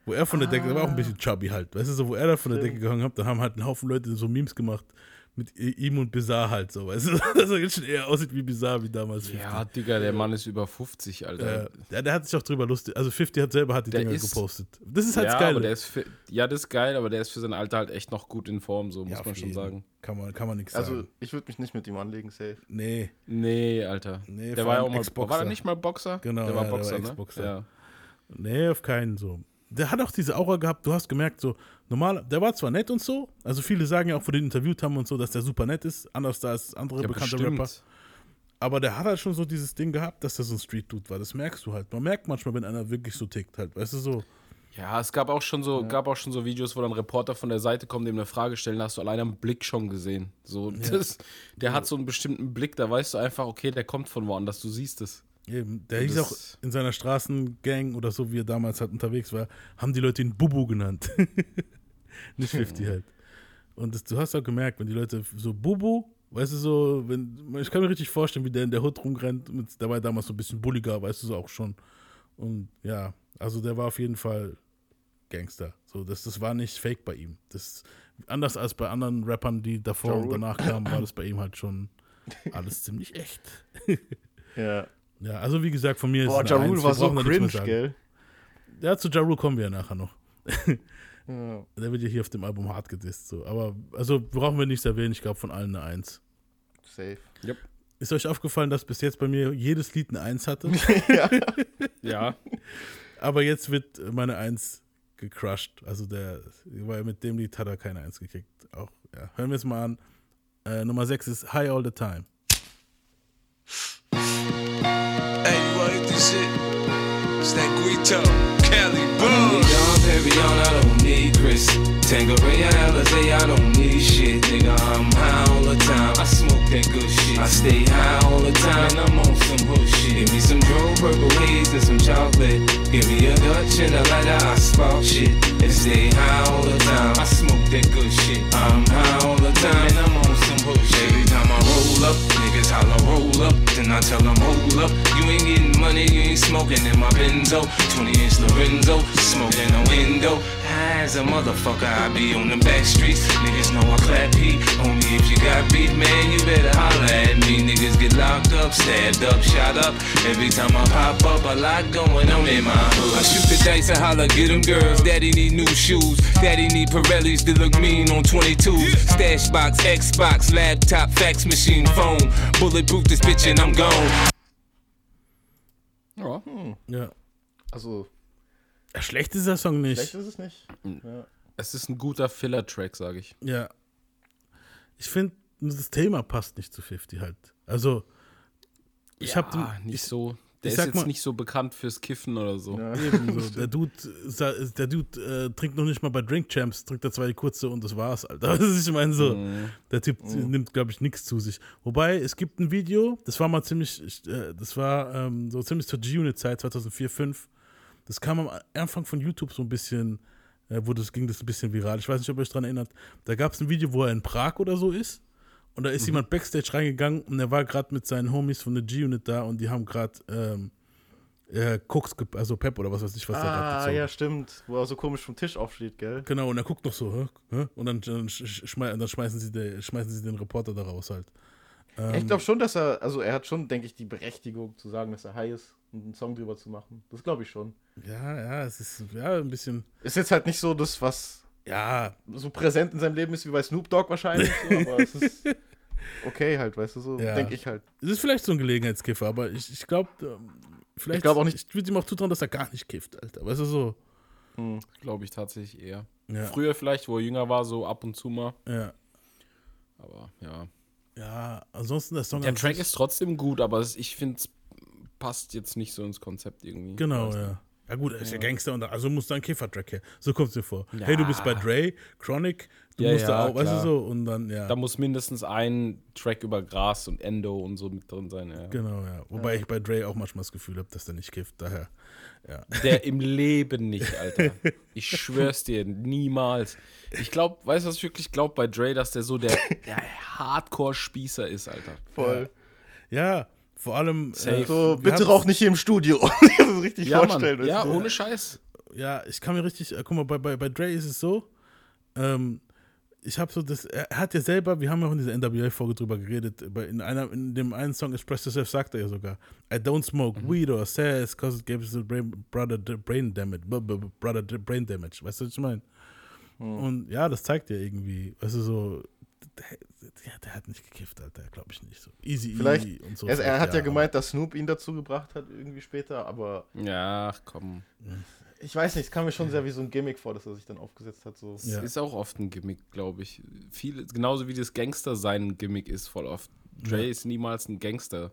wo er von der Decke, der war auch ein bisschen chubby halt, weißt du, so, wo er da von der Decke gegangen hat, dann haben halt ein Haufen Leute so Memes gemacht mit ihm und Bizarre halt so, weißt du, dass er jetzt schon eher aussieht wie Bizarre wie damals. 50. Ja, Digga, der Mann ist über 50, Alter. Äh, der, der hat sich auch drüber lustig, also 50 hat selber hat die Der Dinger ist- gepostet. Das ist halt ja, das Geile. aber der ist für, ja, das ist geil, aber der ist für sein Alter halt echt noch gut in Form, so Ja, muss auf man schon jeden. sagen. Kann man, kann man nichts Also, sagen. ich würde mich nicht mit ihm anlegen, safe. Nee, Nee, Alter. Nee, der vor war ja allem auch mal. Ex-Boxer. War er nicht mal Boxer? Genau, der war ja, der war Boxer, ne? Ex-Boxer. Ja. Nee, auf keinen so. Der hat auch diese Aura gehabt, du hast gemerkt, so, normal, der war zwar nett und so, also viele sagen ja auch, wo die ihn interviewt haben und so, dass der super nett ist, anders da als andere Ja, bekannte bestimmt. Rapper. Aber der hat halt schon so dieses Ding gehabt, dass der so ein Street-Dude war. Das merkst du halt. Man merkt manchmal, wenn einer wirklich so tickt halt, weißt du so. Ja, es gab auch schon so, gab auch schon so Videos, wo dann Reporter von der Seite kommen, dem eine Frage stellen, hast du allein am Blick schon gesehen. So, das, der hat so einen bestimmten Blick, da weißt du einfach, okay, der kommt von woanders, du siehst es. Eben, der hieß auch in seiner Straßengang oder so, wie er damals halt unterwegs war, haben die Leute ihn Bubu genannt. Nicht 50 halt. Und das, du hast auch gemerkt, wenn die Leute so Bubu, weißt du so, wenn, ich kann mir richtig vorstellen, wie der in der Hut rumrennt, mit, der war damals so ein bisschen bulliger, weißt du so auch schon. Und ja, also der war auf jeden Fall Gangster. So, das, das war nicht fake bei ihm. Das, anders als bei anderen Rappern, die davor und danach kamen, war das bei ihm halt schon alles ziemlich echt. Ja. Ja, also wie gesagt, von mir Boah, ist Ja eine Rule Eins. war Wir so cringe, gell? Ja, zu Ja Rule kommen wir ja nachher noch. Ja. Der wird ja hier auf dem Album hart gedisst. So. Aber also brauchen wir nichts erwähnen. Ich glaube, von allen eine Eins. Safe. Ist euch aufgefallen, dass bis jetzt bei mir jedes Lied eine Eins hatte? Ja. Aber jetzt wird meine Eins gecrushed. Also der, weil mit dem Lied hat er keine Eins gekriegt. Auch, ja. Hören wir es mal an. Äh, Nummer 6 ist High All the Time. Hey, you like this shit? It's that Guito, need Dom Perignon, I don't need Chris. Tangeray, Alizé, I don't need shit, nigga. I'm high all the time. I smoke that good shit. I stay high all the time, and I'm on some hood shit. Give me some Dro, purple haze, and some chocolate. Give me a Dutch and a lighter, I spark shit. And stay high all the time. I smoke that good shit. I'm high all the time, and I'm on some Every time I roll up, niggas holler roll up. Then I tell them hold up. You ain't getting money, you ain't smoking in my Benzo. 20 inch Lorenzo, smoking a window. High as a motherfucker, I be on the back streets. Niggas know I clap heat. Only if you got beef, man, you better holler at me. Niggas get locked up, stabbed up, shot up. Every time I pop up, a lot going on in my hood. I shoot the dice and holler, get them girls. Daddy need new shoes. Daddy need Pirellis to look mean on 22s. Stash box, Xbox, laptop, fax machine, phone. Bulletproof this bitch and I'm gone. ja. Ja. Also, Ja, Schlecht ist der Song nicht. schlecht ist es nicht. Ja. Es ist ein guter Filler-Track, sage ich. Ja. Ich finde, das Thema passt nicht zu 50 halt. Also, ich habe Ah, nicht so. Der ich ist sag jetzt mal- nicht so bekannt fürs Kiffen oder so. Ja. Eben so. Der Dude, der Dude äh, trinkt noch nicht mal bei Drink Champs, trinkt er zwei kurze und das war's, Alter. Das ist, ich meine so. Der Typ nimmt, glaube ich, nichts zu sich. Wobei, es gibt ein Video, das war mal ziemlich, ich, äh, das war ähm, so ziemlich zur G-Unit-Zeit, 2004, 2005. Das kam am Anfang von YouTube so ein bisschen, äh, wo das ging das ein bisschen viral. Ich weiß nicht, ob ihr euch daran erinnert. Da gab es ein Video, wo er in Prag oder so ist. Und da ist jemand Backstage reingegangen und er war gerade mit seinen Homies von der G-Unit da und die haben gerade ähm, äh, Koks, also Pep oder was weiß ich, was er gerade Ah, ja, stimmt. Wo er so komisch vom Tisch aufsteht, gell? Genau, und er guckt noch so, hä? Und dann, dann, sch- schmei dann schmeißen, sie de, schmeißen sie den Reporter da raus halt. Ähm, ich glaube schon, dass er, also er hat schon, denke ich, die Berechtigung zu sagen, dass er high ist und einen Song drüber zu machen. Das glaube ich schon. Ja, ja, es ist ja ein bisschen, Ist jetzt halt nicht so das, was ja, so präsent in seinem Leben ist wie bei Snoop Dogg wahrscheinlich, so, aber es ist okay halt, weißt du, so Ja. denke ich halt. es ist vielleicht so ein Gelegenheitskiffer, aber ich, ich glaube, vielleicht, Ich glaub auch nicht- ich würde ihm auch zutrauen, dass er gar nicht kifft, Alter. Weißt du so? Glaube ich tatsächlich eher. Ja, Früher vielleicht, wo er jünger war, so ab und zu mal. ja. Aber ja. Ja, ansonsten der Song. Der Track ist trotzdem gut, aber ich finde, es passt jetzt nicht so ins Konzept irgendwie. Genau, ja. Ja gut, er ist ja Gangster und also muss da ein Kiffer-Track her. So kommt es dir vor. Hey, du bist bei Dre, Chronic, du Ja, musst da ja, auch, weißt du klar. so, und dann, ja. Da muss mindestens ein Track über Gras und Endo und so mit drin sein. Ja. genau, ja. Wobei ich bei Dre auch manchmal das Gefühl habe, dass der nicht kifft, daher, ja. Der im Leben nicht, Alter. Ich schwör's dir, niemals. Ich glaube, weißt du, was ich wirklich glaube bei Dre, dass der so der, der Hardcore-Spießer ist, Alter. Voll. Ja, vor allem. Safe. So, bitte rauch nicht hier im Studio. richtig Ja, Mann. vorstellen. weißt Ja, du? ohne Scheiß. Ja, ich kann mir richtig, äh, guck mal, bei, bei, bei Dre ist es so, ähm, ich habe so das, er hat ja selber, wir haben ja auch in dieser NWA-Folge drüber geredet, bei- in, einer, in dem einen Song Express Yourself sagt er ja sogar, I don't smoke weed or says cause it gives the brain, brother the brain damage, brother the brain damage, weißt du, was ich meine? Und ja, das zeigt ja irgendwie, weißt du, so, der, der, hat nicht gekifft, Alter, glaube ich nicht so. Easy, Vielleicht, easy und so. er, er hat ja aber- gemeint, dass Snoop ihn dazu gebracht hat, irgendwie später, aber Ja, ach, komm. ich weiß nicht, es kam mir schon sehr wie so ein Gimmick vor, dass er sich dann aufgesetzt hat. So. Ja. Ist auch oft ein Gimmick, glaube ich. Viele, genauso wie das Gangster sein ein Gimmick ist, voll oft. Dre ist niemals ein Gangster.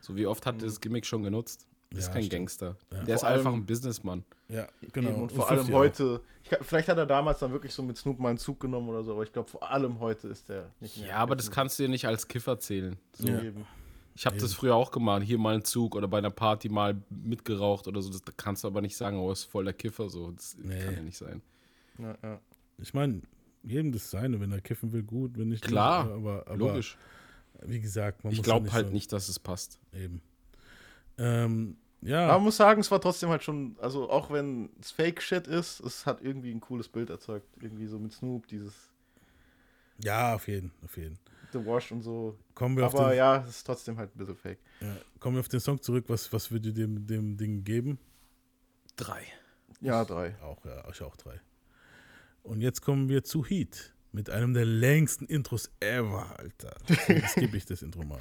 So wie oft hat er das Gimmick schon genutzt? Ist Ja, kein stimmt. Gangster. Ja. Der ist Vor allem- einfach ein Businessman. Ja, genau. Eben, und Und vor allem 50 auch. heute, ich, vielleicht hat er damals dann wirklich so mit Snoop mal einen Zug genommen oder so, aber ich glaube vor allem heute ist der nicht mehr. Ja, aber das kannst du dir nicht als Kiffer zählen. So. Ja. Eben. Ich habe das früher auch gemacht. Hier mal einen Zug oder bei einer Party mal mitgeraucht oder so. Das kannst du aber nicht sagen, oh, ist voll der Kiffer. So. Das Nee. kann ja nicht sein. Ja, ja. Ich meine, jedem das seine, wenn er kiffen will, gut, wenn nicht. Klar, nicht. aber, aber Logisch. Wie gesagt, man Ich muss glaube ja halt so, nicht, dass es passt. Eben. Ähm, ja, Aber man muss sagen, es war trotzdem halt schon, also auch wenn es Fake-Shit ist, es hat irgendwie ein cooles Bild erzeugt. Irgendwie so mit Snoop, dieses ja, auf jeden, auf jeden. The Wash und so. Kommen wir, auf Aber den, ja, es ist trotzdem halt ein bisschen fake. ja, kommen wir auf den Song zurück. Was, was würdet ihr dem, dem Ding geben? Drei. Ja, drei. Auch, ja, ich auch drei. Und jetzt kommen wir zu Heat. Mit einem der längsten Intros ever, Alter. Jetzt gebe ich das Intro mal.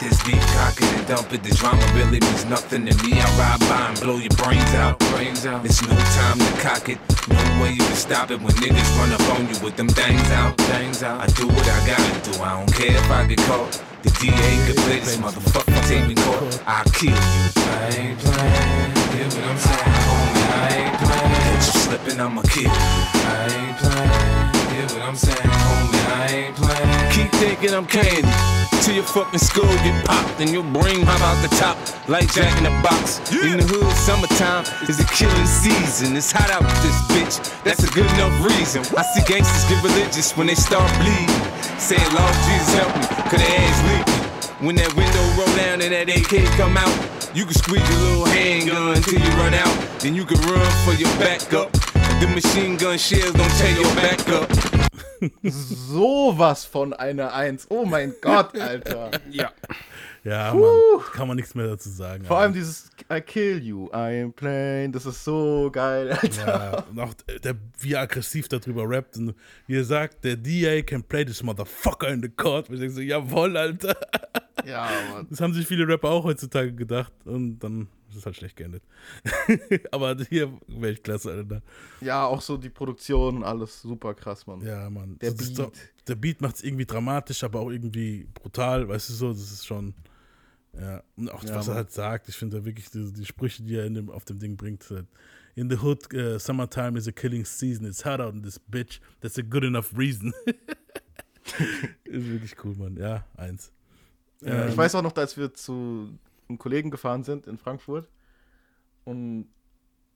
This beat cock it and dump it, this drama really means nothing to me. I ride by and blow your brains out. Brains out. It's no time to cock it. No way you can stop it when niggas run up on you with them things out. Things out. I do what I gotta do. I don't care if I get caught. The DA could play this motherfucking tape in court. I'll kill you. I ain't playing. Hear what I'm saying, homie? I ain't playing. Catch you slipping, I'ma kill you. I ain't playing. Hear what I'm saying, homie? I ain't playing. Keep thinking I'm candy. Till your fucking skull get popped and your brain hop out the top like Jack in the Box. In the hood, summertime is the killing season. It's hot out with this bitch. That's a good enough reason. I see gangsters get religious when they start bleeding. Saying, Lord Jesus help me, cause their ass leaking. When that window roll down and that AK come out, you can squeeze your little handgun until you run out. Then you can run for your backup. The machine gun shells don't tear your back up. Sowas von einer Eins. Oh mein Gott, Alter. Ja. Ja, Mann, kann man nichts mehr dazu sagen. Vor Alter. allem dieses I kill you, I am playing. Das ist so geil, Alter. Ja, und auch der, wie er aggressiv darüber rappt und wie er sagt, der DA can play this motherfucker in the court. Und ich denke so, jawohl, Alter. Ja, Mann. Das haben sich viele Rapper auch heutzutage gedacht und dann ist es halt schlecht geendet. Aber hier Weltklasse, Alter. Ja, auch so die Produktion, alles super krass, Mann. Ja, Mann. Der Das ist Beat. doch- der Beat macht es irgendwie dramatisch, aber auch irgendwie brutal, weißt du so, das ist schon. Ja, und auch Ja, was er Mann. halt sagt, ich finde da wirklich die, die Sprüche, die er in dem, auf dem Ding bringt. Halt. In the hood, uh, summertime is a killing season. It's hot out in this bitch. That's a good enough reason. ist wirklich cool, Mann. Ja, eins. Ja, Ähm, ich weiß auch noch, als wir zu einem Kollegen gefahren sind in Frankfurt und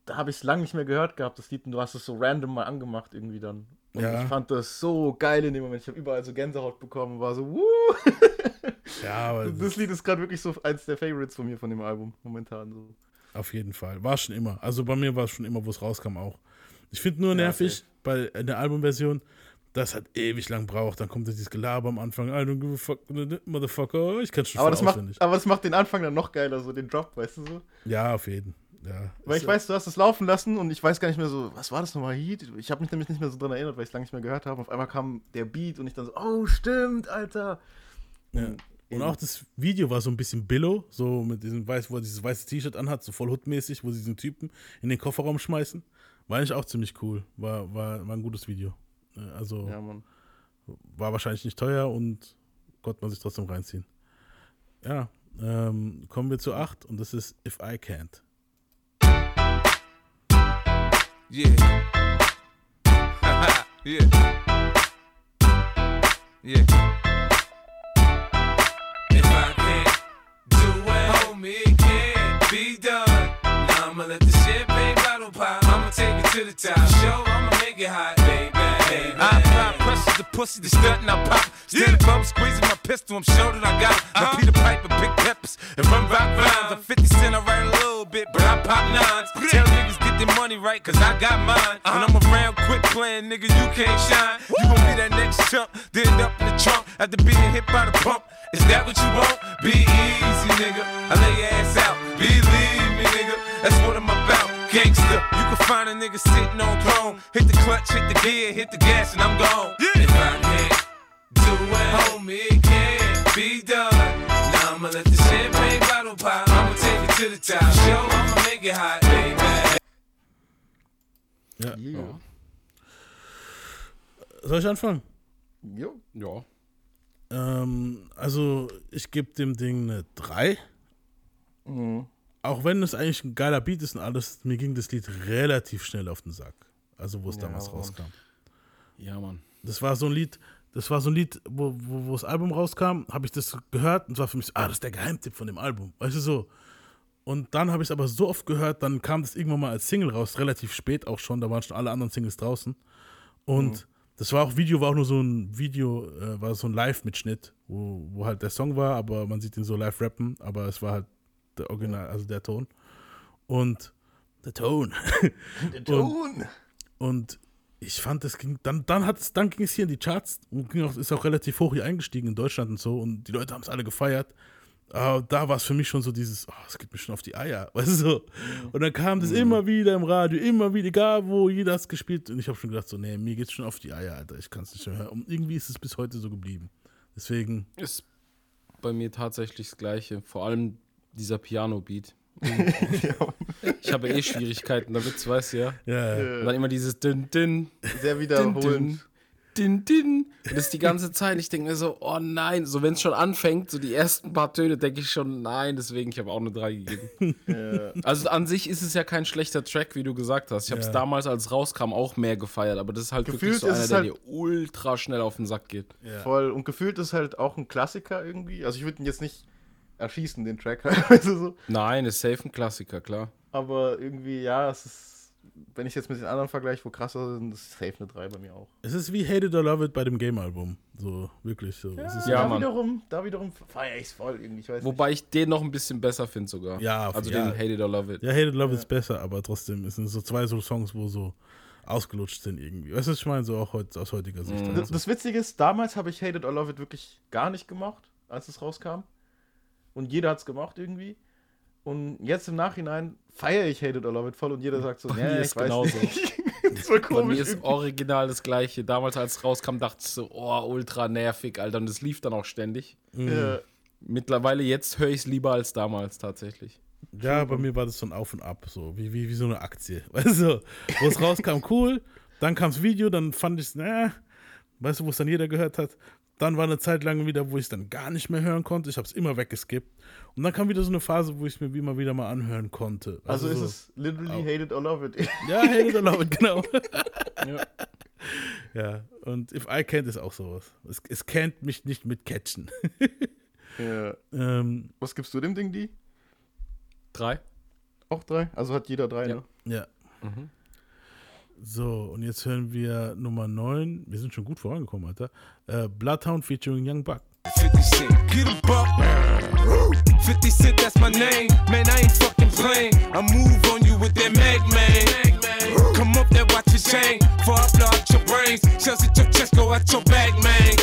da habe ich es lange nicht mehr gehört gehabt, das Lied, und du hast es so random mal angemacht irgendwie dann. Und Ja. ich fand das so geil in dem Moment. Ich habe überall so Gänsehaut bekommen und war so, wuh. Ja, aber Das Lied ist gerade wirklich so eins der Favorites von mir von dem Album momentan. So. Auf jeden Fall. War schon immer. Also bei mir war es schon immer, wo es rauskam, auch. Ich finde nur Ja, nervig bei der Albumversion, das hat ewig lang braucht. Dann kommt dieses Gelaber am Anfang. I don't give a fuck, motherfucker. Ich kann schon Aber das, macht, aber das macht den Anfang dann noch geiler, so den Drop, weißt du so? Ja, auf jeden. Ja. Weil ich weiß, du hast es laufen lassen und ich weiß gar nicht mehr so, was war das nochmal, Heat? Ich habe mich nämlich nicht mehr so dran erinnert, weil ich es lange nicht mehr gehört habe. Auf einmal kam der Beat und ich dann so, oh, stimmt, Alter. Ja. Und auch das Video war so ein bisschen Billo, so mit diesem weiß, wo er dieses weiße T-Shirt anhat, so voll hoodmäßig, wo sie diesen Typen in den Kofferraum schmeißen. War eigentlich auch ziemlich cool. War, war, war ein gutes Video. Äh, Also Ja, Mann. war wahrscheinlich nicht teuer und konnte man sich trotzdem reinziehen. Ja, ähm, kommen wir zu 8 und das ist If I Can't. Yeah. yeah. Yeah. If I can't do it, homie, it can't be done. Now I'ma let the champagne bottle pop. Take it to the top. Show, I'ma make it hot, baby. baby. I apply pressure to pussy, the stunt and I pop. Stand above, squeezing my pistol, I'm sure that I got it. Uh-huh. Now Peter Piper, big peppers, and run rock rhymes. I'm 50 cent, I write a little bit, but I pop nines. Tell niggas get their money right, cause I got mine. Uh-huh. When I'm around, quit playing, nigga, you can't shine. You gon' be that next chump, then end up in the trunk after being hit by the pump. Is that what you want? Be easy, nigga. I lay your ass out. Believe me, nigga. That's what I'm about. Gangsta. You can find a nigga sitting on throne. Hit the clutch, hit the gear, hit the gas, and I'm gone. If I can't do it, homie, it can't be done. Now I'ma let the champagne bottle pop. I'ma take it to the top. Show, I'ma make it hot, baby. Ja. Yeah. Soll ich anfangen? Jo. Ja. Ähm, also, ich gebe dem Ding eine 3. Mhm. Auch wenn es eigentlich ein geiler Beat ist und alles, mir ging das Lied relativ schnell auf den Sack. Also, wo es Ja, damals Mann. rauskam. Ja, Mann. Das war so ein Lied, das war so ein Lied, wo, wo, wo das Album rauskam, habe ich das gehört und es war für mich ah, das ist der Geheimtipp von dem Album. Weißt du so? Und dann habe ich es aber so oft gehört, dann kam das irgendwann mal als Single raus, relativ spät auch schon, da waren schon alle anderen Singles draußen. Und das war auch, Video war auch nur so ein Video, äh, war so ein Live-Mitschnitt, wo, wo halt der Song war, aber man sieht ihn so live rappen, aber es war halt der Original, also der Ton. Und der Ton. Der Ton. Und ich fand, es ging, dann, dann hat es, dann ging es hier in die Charts und ging auch, ist auch relativ hoch hier eingestiegen in Deutschland und so und die Leute haben es alle gefeiert. Aber da war es für mich schon so dieses, oh, es geht mir schon auf die Eier, weißt du so. Und dann kam das immer wieder im Radio, immer wieder, egal wo, jeder hat es gespielt und ich habe schon gedacht so, nee, mir geht's schon auf die Eier, Alter, ich kann es nicht mehr hören. Und irgendwie ist es bis heute so geblieben. Deswegen, Ist bei mir tatsächlich das Gleiche. Vor allem dieser Piano-Beat. Ich habe eh Schwierigkeiten damit, weißt du ja. ja, ja. Und dann immer dieses Din, Din, Sehr Din, wiederholend. Din, Din. Und das die ganze Zeit. Ich denke mir so, oh nein. So, wenn es schon anfängt, so die ersten paar Töne, denke ich schon, nein. Deswegen, ich habe auch eine 3 gegeben. Also an sich ist es ja kein schlechter Track, wie du gesagt hast. Ich habe es Ja. damals, als es rauskam, auch mehr gefeiert. Aber das ist halt Gefühlt wirklich so einer, es der halt- dir ultra schnell auf den Sack geht. Voll. Und gefühlt ist halt auch ein Klassiker irgendwie. Also ich würde ihn jetzt nicht erschießen, den Track. also so. Nein, ist safe ein Klassiker, klar. Aber irgendwie, ja, es ist, wenn ich jetzt mit den anderen vergleiche, wo krasser sind, ist safe eine 3 bei mir auch. Es ist wie Hate It or Love It bei dem Game-Album. So, wirklich so. es ist Ja, da Mann. wiederum, da wiederum feiere ich es voll irgendwie. Ich weiß Wobei ich den noch ein bisschen besser finde sogar. Ja, Also ja. den Hate It or Love It. Ja, Hate It or Love It ist besser, aber trotzdem, es sind so zwei so Songs, wo so ausgelutscht sind irgendwie. Weißt du, was ich meine? So auch heut, aus heutiger Sicht. nicht. halt Das, Witzige ist, damals habe ich Hate It or Love It wirklich gar nicht gemacht, als es rauskam. Und jeder hat es gemacht irgendwie. Und jetzt im Nachhinein feiere ich Hate It or Love It voll und jeder sagt so, Bei ich ist weiß genauso. nicht. das war Bei komisch. mir ist original das gleiche. Damals, als es rauskam, dachte ich so, oh, ultra nervig, Alter. Und es lief dann auch ständig. Ja. Mittlerweile, jetzt höre ich es lieber als damals tatsächlich. Ja, bei mir war das so ein Auf und Ab, so wie, wie, wie so eine Aktie. Weißt du, wo es rauskam, cool. Dann kam das Video, dann fand ich es, na, weißt du, wo es dann jeder gehört hat. Dann war eine Zeit lang wieder, wo ich es dann gar nicht mehr hören konnte. Ich habe es immer weggeskippt. Und dann kam wieder so eine Phase, wo ich es mir wie immer wieder mal anhören konnte. Also ist so, es literally Hate It or Love It. Ja, Hate It or Love It, genau. Ja. ja, und If I Can't ist auch sowas. Es, es kennt mich nicht mit Catchen. ja. ähm, Was gibst du dem Ding, die? Drei? Auch drei? Also hat jeder drei, Ja. ne? ja. So, und jetzt hören wir Nummer 9. Wir sind schon gut vorangekommen, Alter. Äh, Bloodhound featuring Young Buck. 50 Cent, get a buck. 50 Cent, that's my name. Man, I ain't fucking playing. I move on you with that mag, man. Come up there, watch your chain. Before I blow out your brains. Shells at your chest, go out your back, man.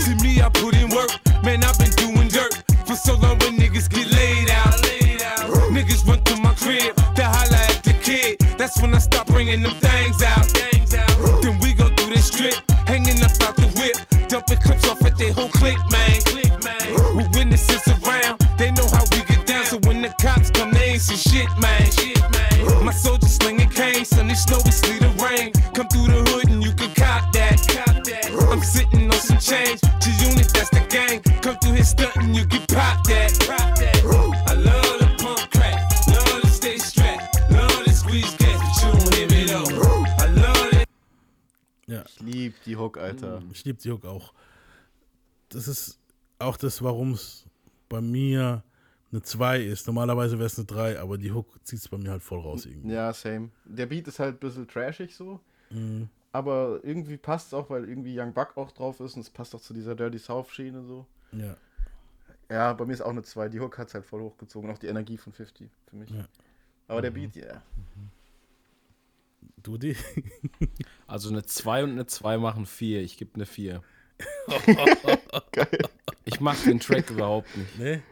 See me, I put in work. Man, I've been doing dirt for so long when niggas get laid out. Niggas run to my crib, the. That's when I start bringing them things out. Then we go through this strip, hanging up out the whip, dumping clips off at their whole clique, man. With witnesses around, they know how we get down. So when the cops come, they ain't see shit, man. My soldiers slinging canes, sunny snow, we sleet the rain. Come through the hood and you can cop that. I'm sitting on some change. G unit, that's the gang. Come through here stunting, you can Ja, Ich lieb die Hook, Alter. ich liebe die Hook auch. Das ist auch das, warum es bei mir eine 2 ist. Normalerweise wäre es eine 3, aber die Hook zieht es bei mir halt voll raus irgendwie. Ja, same. Der Beat ist halt ein bisschen trashig so. Mhm. Aber irgendwie passt es auch, weil irgendwie Young Buck auch drauf ist und es passt auch zu dieser Dirty South-Schiene so. Ja. Ja, bei mir ist auch eine 2. Die Hook hat es halt voll hochgezogen. Auch die Energie von 50 für mich. Ja. Aber der Beat, ja. Du die? Also eine 2 und eine 2 machen 4. Ich gebe eine 4. Ich mag den Track überhaupt nicht. Nee?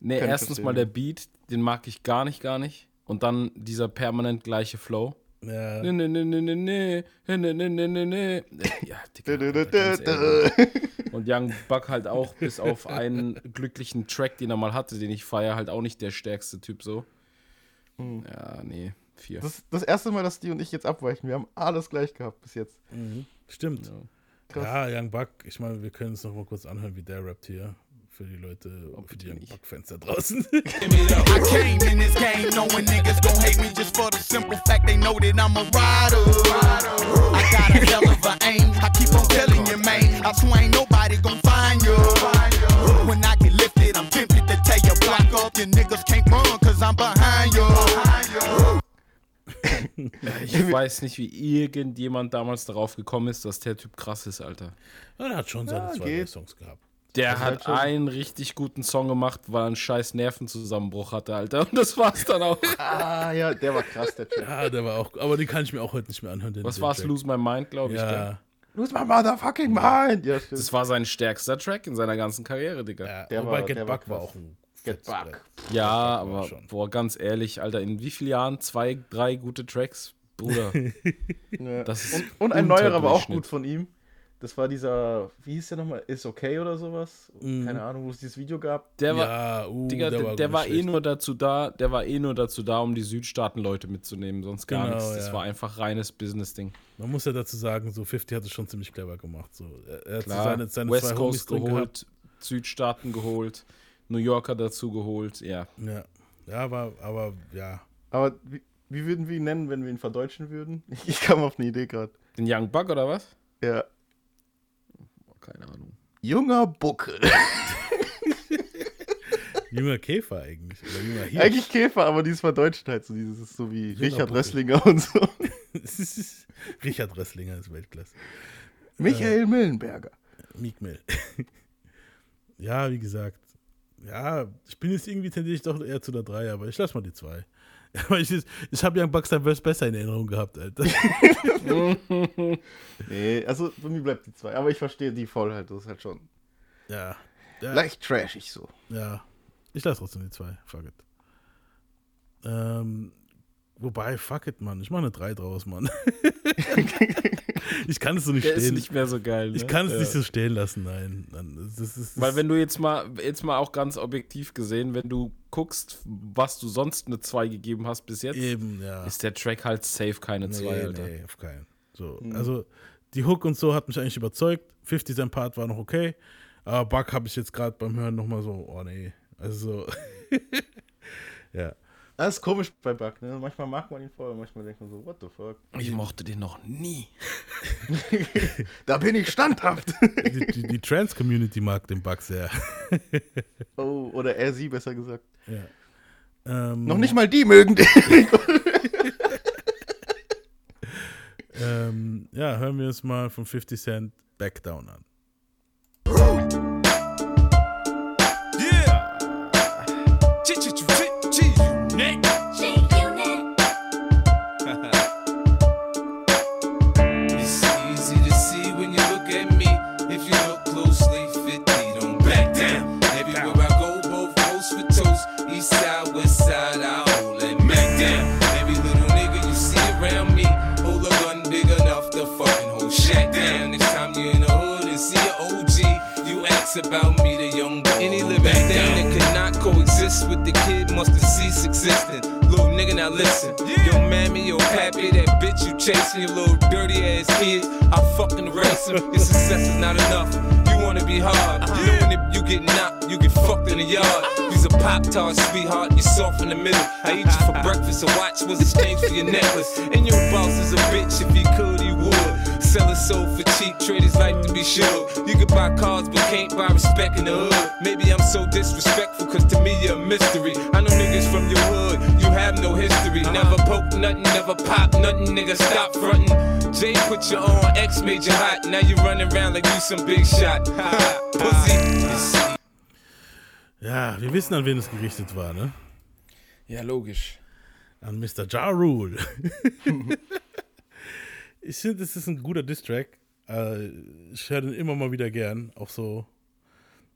Nee, Kann erstens mal der Beat, den mag ich gar nicht, gar nicht. Und dann dieser permanent gleiche Flow. Ja. Ne, ne, ne, ne, ne, ne, ne, ne, ne, ne, ne. Ja, Digga. Und Young Buck halt auch, bis auf einen glücklichen Track, den er mal hatte, den ich feiere, halt auch nicht der stärkste Typ so. Ja, nee, Vier. Das, das erste Mal, dass die und ich jetzt abweichen. Wir haben alles gleich gehabt bis jetzt. Mhm. Stimmt. Ja. Krass. Ja, Young Buck, ich meine, wir können es noch mal kurz anhören, wie der rappt hier. Für die Leute, oh, für die Young Buck-Fans da draußen. I came in this game knowing niggas gon' hate me just for the simple fact they know that I'm a rider. I got a hell of a aim. I keep on telling you, man. I swear ain't nobody gon' find you. When I get lifted, I'm tempted to tear your block up. Your niggas can't run cause I'm behind you. Ich weiß nicht, wie irgendjemand damals darauf gekommen ist, dass der Typ krass ist, Alter. Ja, der hat schon seine Ja, zwei. Songs gehabt. Der ist hat einen richtig guten Song gemacht, weil er einen scheiß Nervenzusammenbruch hatte, Alter. Und das war's dann auch. Ah, ja, der war krass, der Track. Ja, der war auch, aber die kann ich mir auch heute nicht mehr anhören. Den, Was den war's? Track. Lose My Mind, glaube ich. Ja, Lose my motherfucking mind. Ja, stimmt. Das war sein stärkster Track in seiner ganzen Karriere, Digga. ja. Der wobei war- Get der war Back war krass. auch ein Get Back. Ja, aber schon. boah, ganz ehrlich, Alter, in wie vielen Jahren zwei, drei gute Tracks? Bruder, Ja. das ist Und, und ein neuerer war auch gut von ihm. Das war dieser, wie hieß der nochmal? Is okay oder sowas? Mhm. Keine Ahnung, wo es dieses Video gab. Der war, ja, uh, Digga, der, war, der war eh nur dazu da, der war eh nur dazu da, um die Südstaaten-Leute mitzunehmen, sonst gar Genau, nichts. Das ja. war einfach reines Business-Ding. Man muss ja dazu sagen, so 50 hat es schon ziemlich clever gemacht. So, er, er hat Klar, seine, seine West zwei Coast geholt, Südstaaten geholt, New Yorker dazu geholt, ja. Ja, ja aber, aber ja. Aber wie, wie würden wir ihn nennen, wenn wir ihn verdeutschen würden? Ich kam auf eine Idee gerade. Den Young Buck oder was? Ja. Boah, keine Ahnung. Junger Buckel. Junger Käfer eigentlich. Oder junger Hirsch. Eigentlich Käfer, aber dieses Verdeutschen halt so. Dieses ist so wie Junger Richard Buckel. Rösslinger und so. Richard Rösslinger ist Weltklasse. Michael Millenberger. Meek Mill. ja, wie gesagt. Ja, ich bin jetzt irgendwie tendiere ich doch eher zu der 3, aber ich lass mal die 2. Aber ich, ich habe Young Bucks Verse besser in Erinnerung gehabt, Alter. Nee, also bei mir bleibt die zwei. Aber ich verstehe die voll halt. Das ist halt schon ja. ja. leicht trashig so. Ja. Ich lasse trotzdem die 2. Fuck it. Ähm, wobei, fuck it, Mann. Ich mache eine 3 draus, Mann. ich kann es so nicht Der ist stehen. nicht mehr so geil. Ne? ich kann es ja. nicht so stehen lassen, nein. Das ist, Weil wenn du jetzt mal, jetzt mal auch ganz objektiv gesehen, wenn du guckst, was du sonst eine 2 gegeben hast bis jetzt, eben, ja. ist der Track halt safe keine 2, Nee, Alter. nee, auf keinen. So, also die Hook und so hat mich eigentlich überzeugt. 50 sein Part war noch okay. Aber Buck habe ich jetzt gerade beim Hören nochmal so, oh nee. Also so. ja. Das ist komisch bei Buck, ne? Manchmal mag man ihn voll, manchmal denkt man so, what the fuck. Ich mochte den noch nie. Da bin ich standhaft. Die, die, die Trans-Community mag den Buck sehr. oh, oder er sie besser gesagt. ja. Ähm, Noch nicht mal die mögen den. Ähm, ja, hören wir uns mal von 50 Cent Back Down an. Any living thing that could not coexist with the kid must have ceased existing. Little nigga, now listen. Yo, mammy, yo, pappy, that bitch you chasing, your little dirty ass kids. I fucking race them. Your success is not enough. You wanna be hard. Uh-huh. Knowing if you get knocked, you get fucked in the yard. Uh-huh. You's a pop tart, sweetheart. You soft in the middle. I eat you for uh-huh. breakfast. A watch was exchanged for your necklace. And your boss is a bitch. If he could, he would. Sell his soul for cheap. Traders like to be sure. You can buy cars, but can't buy respect in the hood. Maybe I'm so disrespectful, cause to me you're a mystery. I know niggas from your hood. You have no history. Never poke nothing, never pop nothing. Nigga, stop frontin'. Jay put you on, X made you hot. Now you running around like you some big shot. Pussy. Ja, wir wissen, an wen es gerichtet war, ne? Ja, logisch. An Mr. Ja Rule. ich finde, es ist ein guter Distrack. Äh, ich höre den immer mal wieder gern. Auch so.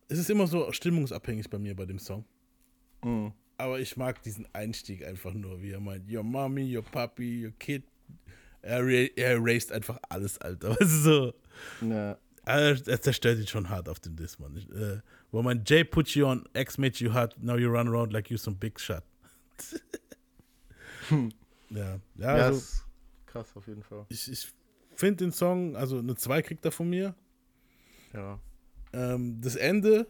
Es ist immer so stimmungsabhängig bei mir bei dem Song. Aber ich mag diesen Einstieg einfach nur, wie er meint, your mommy, your puppy, your kid. Er, er erased einfach alles, Alter. Weißt du, so. Ja. Er, er zerstört ihn schon hart auf dem Diss, Mann. Ich, äh, wo man Jay put you on, X made you hot, now you run around like you some big shot. ja, ja, Ja, also, ist krass auf jeden Fall. ich, ich finde den Song, also eine 2 kriegt er von mir. Ja. Ähm, das Ende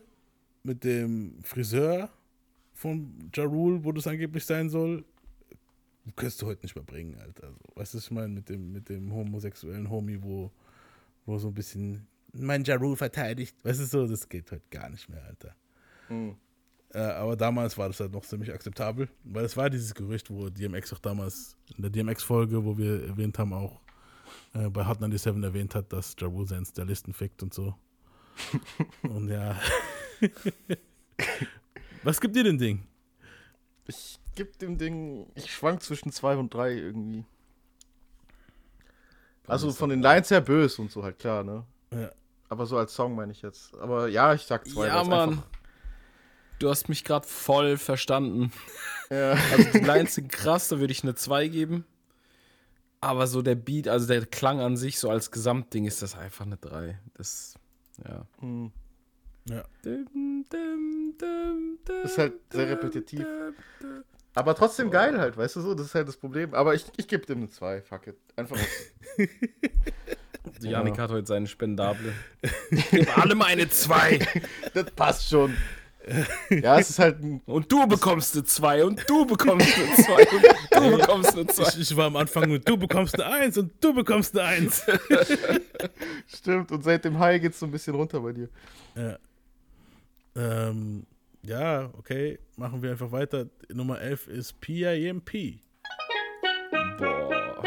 mit dem Friseur von Ja Rule, wo das angeblich sein soll, kannst du heute nicht mehr bringen, Alter. So, weißt du, was ich meine? Mit dem, mit dem homosexuellen Homie, wo, wo so ein bisschen mein Ja Rule verteidigt. Weißt du so, das geht heute gar nicht mehr, Alter. Mhm. Äh, aber damals war das halt noch ziemlich akzeptabel, weil es war dieses Gerücht, wo DMX auch damals in der DMX-Folge, wo wir erwähnt haben, auch äh, bei Hot 97 erwähnt hat, dass Ja Rule seinen Stylisten fickt und so. und ja. Was gibt dir denn Ding? Ich geb dem Ding, ich schwank zwischen zwei und drei irgendwie. Also von den Lines her böse und so halt, klar, ne? Ja. Aber so als Song meine ich jetzt. Aber ja, ich sag zwei. Ja, Mann. einfach- Du hast mich gerade voll verstanden. Ja. Also die Lines sind krass, da würde ich eine 2 geben. Aber so der Beat, also der Klang an sich, so als Gesamtding ist das einfach eine 3. Das, ja. Hm. Ja. Ist halt sehr repetitiv. Aber trotzdem geil halt, weißt du so? Das ist halt das Problem. Aber ich, ich gebe dem eine 2, fuck it. Einfach. Janik hat heute seine Spendable. Gib allem eine 2. das passt schon. Ja, es ist halt ein. Und du bekommst eine 2 und du bekommst eine 2 und du bekommst eine 2. Ich, ich war am Anfang mit, du bekommst eine Eins und du bekommst eine Eins. Stimmt, und seit dem High geht's so ein bisschen runter bei dir. ja. Ähm, ja, okay, machen wir einfach weiter. Nummer 11 ist PIMP. Boah.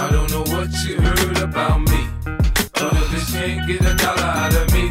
I don't know what you heard about me. But a bitch can't get a dollar out of me.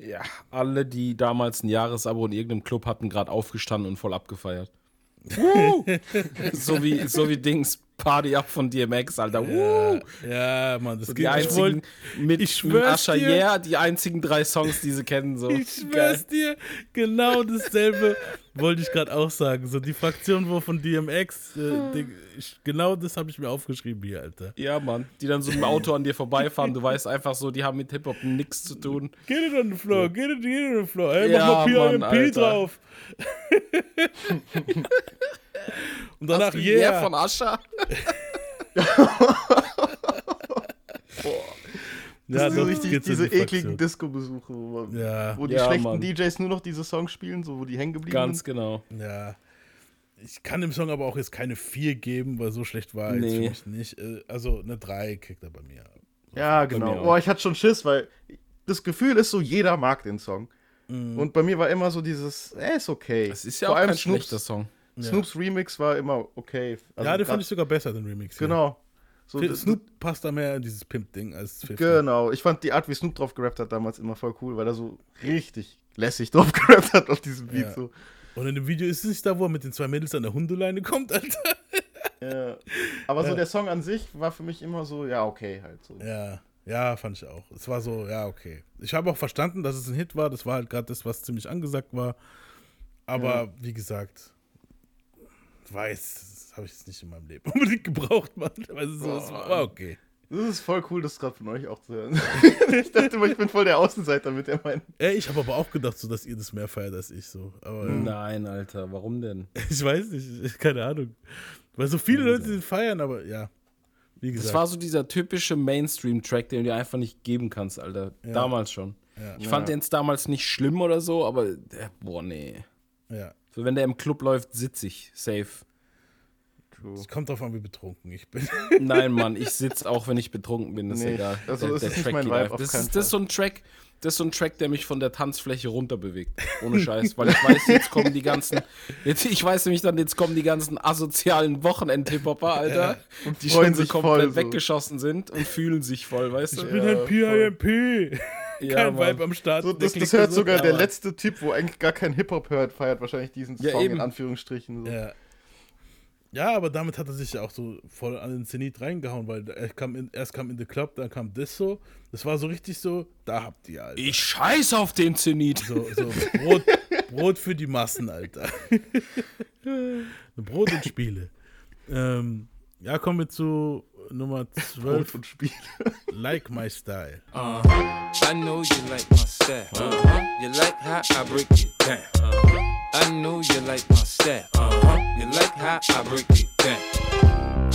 Ja, alle, die damals ein Jahresabo in irgendeinem Club hatten, gerade aufgestanden und voll abgefeiert. So, wie, so wie Dings Party ab von DMX, Alter. Woo! Ja, Mann, das So geht die ich einzigen, mit, ich mit schwör's Asha dir. Yeah, die einzigen drei Songs, die sie kennen. So. Ich schwör's dir, genau dasselbe wollte ich gerade auch sagen. So die Fraktion, wo von DMX, äh, Ding, ich, genau das habe ich mir aufgeschrieben hier, Alter. Ja, Mann. Die dann so im Auto an dir vorbeifahren. Du weißt einfach so, die haben mit Hip-Hop nichts zu tun. Get it on the floor, get it, get it on the floor. Ey, Ja, mach mal PIMP drauf. Und danach, Hast du yeah. von Ascha? Das Ja, sind so richtig diese die ekligen. Disco-Besuche, wo, man- Ja, wo die Ja, schlechten Mann. DJs nur noch diese Songs spielen, so wo die hängen geblieben Ganz sind. genau. ja. Ich kann dem Song aber auch jetzt keine 4 geben, weil so schlecht war er jetzt Nee. für mich nicht. Äh, Also eine 3 kriegt er bei mir. Ja, mir genau. Boah, ich hatte schon Schiss, weil das Gefühl ist so, jeder mag den Song. Mhm. Und bei mir war immer so dieses, äh, ist okay. Das ist ja Vor auch allem kein Snoops, schlechter Song. Snoops Remix war immer okay. Also ja, den fand ich sogar besser, den Remix. Genau. So, Snoop passt da mehr in dieses Pimp-Ding als 50. Genau. Ich fand die Art, wie Snoop drauf gerappt hat, damals immer voll cool, weil er so richtig lässig drauf gerappt hat auf diesem Beat. Ja. So. Und in dem Video ist es nicht da, wo er mit den zwei Mädels an der Hundeleine kommt, Alter. Ja. Aber so Ja. der Song an sich war für mich immer so, ja, okay, halt so. Ja, ja, fand ich auch. Es war so, ja, okay. Ich habe auch verstanden, dass es ein Hit war. Das war halt gerade das, was ziemlich angesagt war. Aber wie gesagt, weiß, das habe ich jetzt nicht in meinem Leben unbedingt gebraucht, Mann. Also so, es war okay. Das ist voll cool, das gerade von euch auch zu hören. ich dachte immer, ich bin voll der Außenseiter mit der meinen. Ey, ich habe aber auch gedacht, so, dass ihr das mehr feiert als ich so. Aber Nein, Alter, warum denn? ich weiß nicht, keine Ahnung. Weil so viele Leute den feiern, aber ja. Wie Das gesagt. war so dieser typische Mainstream-Track, den du dir einfach nicht geben kannst, Alter. Damals schon. Ja. Ich fand den jetzt damals nicht schlimm oder so, aber äh, boah, nee. ja. So, wenn der im Club läuft, sitz ich safe. Es kommt drauf an, wie betrunken ich bin. Nein, Mann, ich sitz auch, wenn ich betrunken bin, ist Nee, egal. also ist es nicht mein Vibe, auf das, ist, das ist so ein Track, das ist so ein Track, der mich von der Tanzfläche runter bewegt. Ohne Scheiß. Weil ich weiß, jetzt kommen die ganzen. Jetzt, ich weiß nämlich dann, jetzt kommen die ganzen asozialen Wochenend-Hip-Hopper, Alter. Und Die schon so sich komplett voll so. weggeschossen sind und fühlen sich voll, weißt du? Ich bin ein PIMP. Ja, Kein Mann. Vibe am Start. So, Der das, das hört so- sogar der aber- letzte Typ, wo eigentlich gar kein Hip-Hop hört, feiert wahrscheinlich diesen Ja, Song eben. in Anführungsstrichen. So. Ja. Ja, aber damit hat er sich ja auch so voll an den Zenit reingehauen, weil er kam in, erst kam in The Club, dann kam das so. Das war so richtig so, da habt ihr, Alter. Ich scheiß auf den Zenit. So, so Brot, Brot für die Massen, Alter. Brot und Spiele. Ähm, ja, kommen wir zu Nummer 12. und Spiele. Like My Style. Uh huh. I know you like my style. Uh huh. You like how I break it down. Uh huh. I know you like my style. Uh huh. You like how I break it down.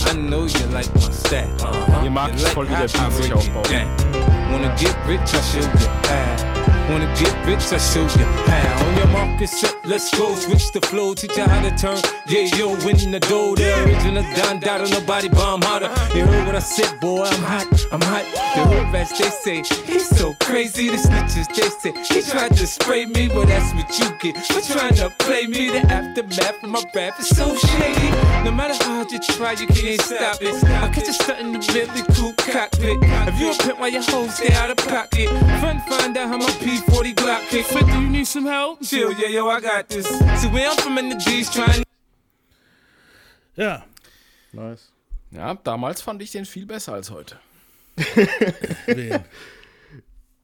I know you like my style. Uh huh. Ihr mag You es like voll, wie der how I Beat sich break it aufbaut. down. Wanna get rich, I show you how. Wanna get rich, I show you how. On your mark, get set, let's go. Switch the flow, teach you how to turn. Yeah, yo, in the dough. The original Don Dada, nobody bomb harder. You heard what I said, boy, I'm hot, I'm hot. The hood rats, they say, he's so crazy. The snitches, they say, he tried to spray me. Well, that's what you get for trying to play me. The aftermath of my rap is so shady. No matter how hard you try, you can't stop it. I catch you stuck in the Bentley coupe cockpit. If you a pimp while your hoes stay out of pocket, friend find out how my P40 Glock kick. 50, you need some help? Chill, yeah, yo, I got this. See, where I'm from in the G's trying Ja, Nice. Ja, damals fand ich den viel besser als heute.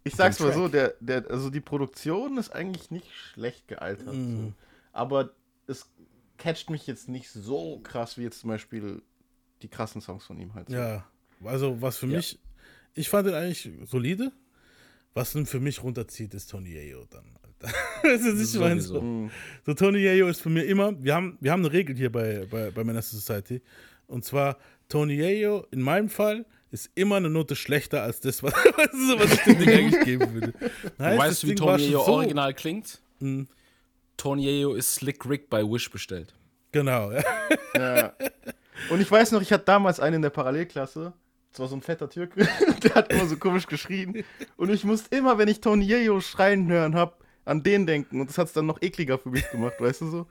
Ich sag's mal so, der, der, also die Produktion ist eigentlich nicht schlecht gealtert. Mhm. So. Aber es catcht mich jetzt nicht so krass wie jetzt zum Beispiel die krassen Songs von ihm halt. So. Ja, also was für mich, ich fand den eigentlich solide. Was ihn für mich runterzieht, ist Tony Yayo dann. Alter. das ist nicht mein so. so Tony Yayo ist für mich immer, wir haben, wir haben eine Regel hier bei, bei, bei Menace Society. Und zwar, Tony Yayo, in meinem Fall, ist immer eine Note schlechter als das, was, was, ich dem Ding eigentlich geben würde. Heißt, weißt du, wie Tony Yeo so- original klingt? Mhm. Tony Yeo ist Slick Rick bei Wish bestellt. Genau, ja. Ja. Und ich weiß noch, ich hatte damals einen in der Parallelklasse. Das war so ein fetter Türke, der hat immer so komisch geschrien. Und ich musste immer, wenn ich Tony Yeo schreien hören hab, an den denken. Und das hat es dann noch ekliger für mich gemacht, weißt du so?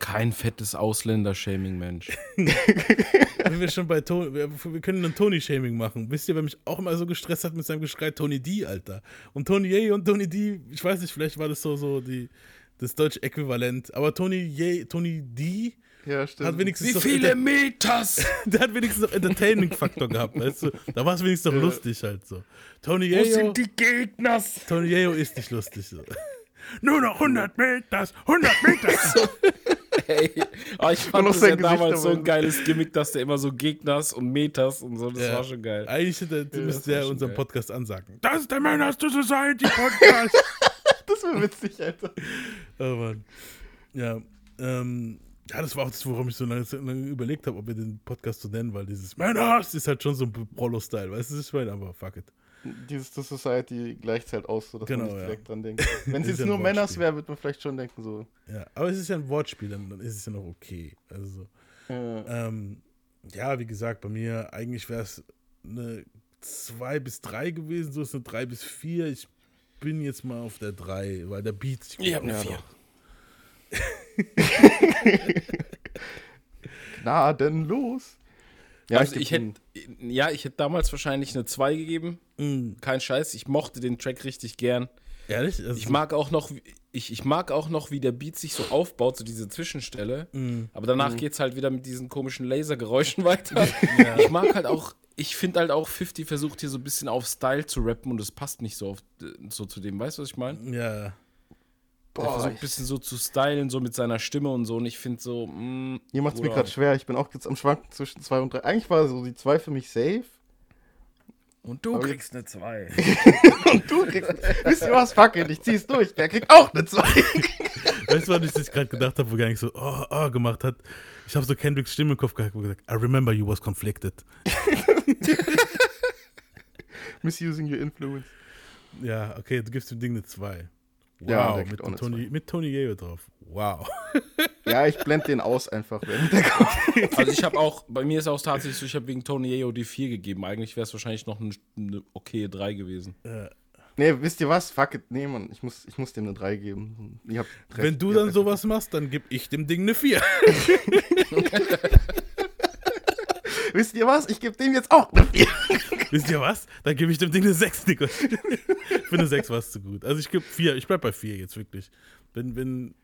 Kein fettes Ausländer-Shaming, Mensch. Wenn wir schon bei Tony, wir, wir können ein Tony-Shaming machen. Wisst ihr, wer mich auch immer so gestresst hat mit seinem Geschrei? Tony D, Alter. Und Tony Ye und Tony D, ich weiß nicht, vielleicht war das so, so die, das deutsche Äquivalent. Aber Tony Ye, Tony D Ja, stimmt. hat wenigstens Wie viele Meters? der hat wenigstens noch Entertainment-Faktor gehabt, weißt du? Da war es wenigstens noch lustig halt so. Tony Wo Yeo, sind die Gegners? Tony Yeo ist nicht lustig so. Nur noch 100 Meters, 100 Meters. Hey, aber ich fand noch das ja Gesicht damals so ein geiles Gimmick, dass der immer so Gegners und Meters und so, das Ja. war schon geil. Eigentlich hätte, müsste war er unseren geil. Podcast ansagen. Das ist der Menace to Society Podcast. Das wäre witzig, Alter. Oh Mann. Ja, ähm, ja, das war auch das, worum ich so lange, lange überlegt habe, ob wir den Podcast so nennen, weil dieses Menace ist halt schon so ein Prolo-Style, weißt du, ich meine? Aber fuck it. Dieses The Society gleicht halt aus, so dass Genau, man nicht ja. direkt dran denkt. Wenn es jetzt ja nur Männers wäre, würde man vielleicht schon denken, so. Ja, aber es ist ja ein Wortspiel, dann, dann ist es ja noch okay. Also, Äh, ähm, ja, wie gesagt, bei mir eigentlich wäre es eine 2 bis 3 gewesen, so ist eine 3 bis 4. Ich bin jetzt mal auf der 3, weil der Beat sich Ich hab eine Ja, 4. na, denn los. Ja, also ich ihm- hätte, ja, ich hätte damals wahrscheinlich eine 2 gegeben. Mm, Kein Scheiß, ich mochte den Track richtig gern. ehrlich? Also, Ich mag auch noch, wie- ich, ich mag auch noch, wie der Beat sich so aufbaut, so diese Zwischenstelle. mm, Aber danach geht's halt wieder mit diesen komischen Lasergeräuschen weiter. Ich mag halt auch, ich finde halt auch 50 versucht hier so ein bisschen auf Style zu rappen und es passt nicht so, auf, so zu dem. Weißt du, was ich meine? ja. Er Boah, versucht ein bisschen so zu stylen, so mit seiner Stimme und so. Und ich finde so, mm, Hier macht es mir gerade schwer. Ich bin auch jetzt am Schwanken zwischen 2 und 3. Eigentlich war so die 2 für mich safe. Und du Aber kriegst eine 2. Und du kriegst. Wisst ihr was? Fuck it, ich zieh's durch. Der kriegt auch eine 2. Weißt du, was ich gerade gedacht habe, wo gar nicht so oh, oh gemacht hat? Ich habe so Kendricks Stimme im Kopf gehabt, wo gesagt, I remember you was conflicted. Misusing your influence. Ja, okay, du gibst dem Ding eine 2. Wow, Ja, mit, Tony, mit Tony Yeo drauf. Wow. Ja, ich blende den aus einfach. Wenn der kommt. Also ich habe auch, bei mir ist auch tatsächlich so, ich habe wegen Tony Yeo die 4 gegeben. Eigentlich wäre es wahrscheinlich noch eine, eine okay 3 gewesen. Nee, wisst ihr was? Fuck it. Nee, Mann, ich muss, ich muss dem eine 3 geben. Recht. Wenn du dann sowas machst, dann geb ich dem Ding eine 4. Wisst ihr was? Ich gebe dem jetzt auch eine 4. Wisst ihr was? Dann gebe ich dem Ding eine 6, Nico. Für eine 6 war es zu gut. Also ich gebe 4, ich bleib bei 4 jetzt wirklich. Wenn, wenn,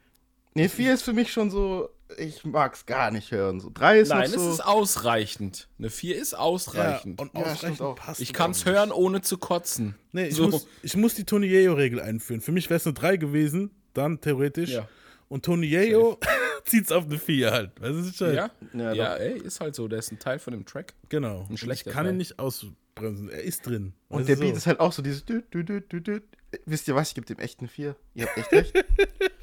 Nee, 4 ist für mich schon so. ich mag's gar nicht hören. So drei ist Nein, noch es so. ist ausreichend. Eine 4 ist Ja, ausreichend. und Ja, ausreichend stimmt auch. passt ich es kann es hören, ohne zu kotzen. Nee, ich, So. muss, ich muss die Tony Yeo-Regel einführen. Für mich wäre es eine 3 gewesen, dann theoretisch. Ja. Und Tony Yeo zieht es auf eine 4 halt. Weißt du, was ich meine? Ja? Ja, Ja, ey, ist halt so. Der ist ein Teil von dem Track. Genau. Und ich schlechter kann Teil. ihn nicht ausbremsen. Er ist drin. Und der du, Beat so. ist halt auch so dieses. Dü, dü, dü, dü, dü. Wisst ihr was? Ich gebe dem echt eine 4. Ihr habt echt recht.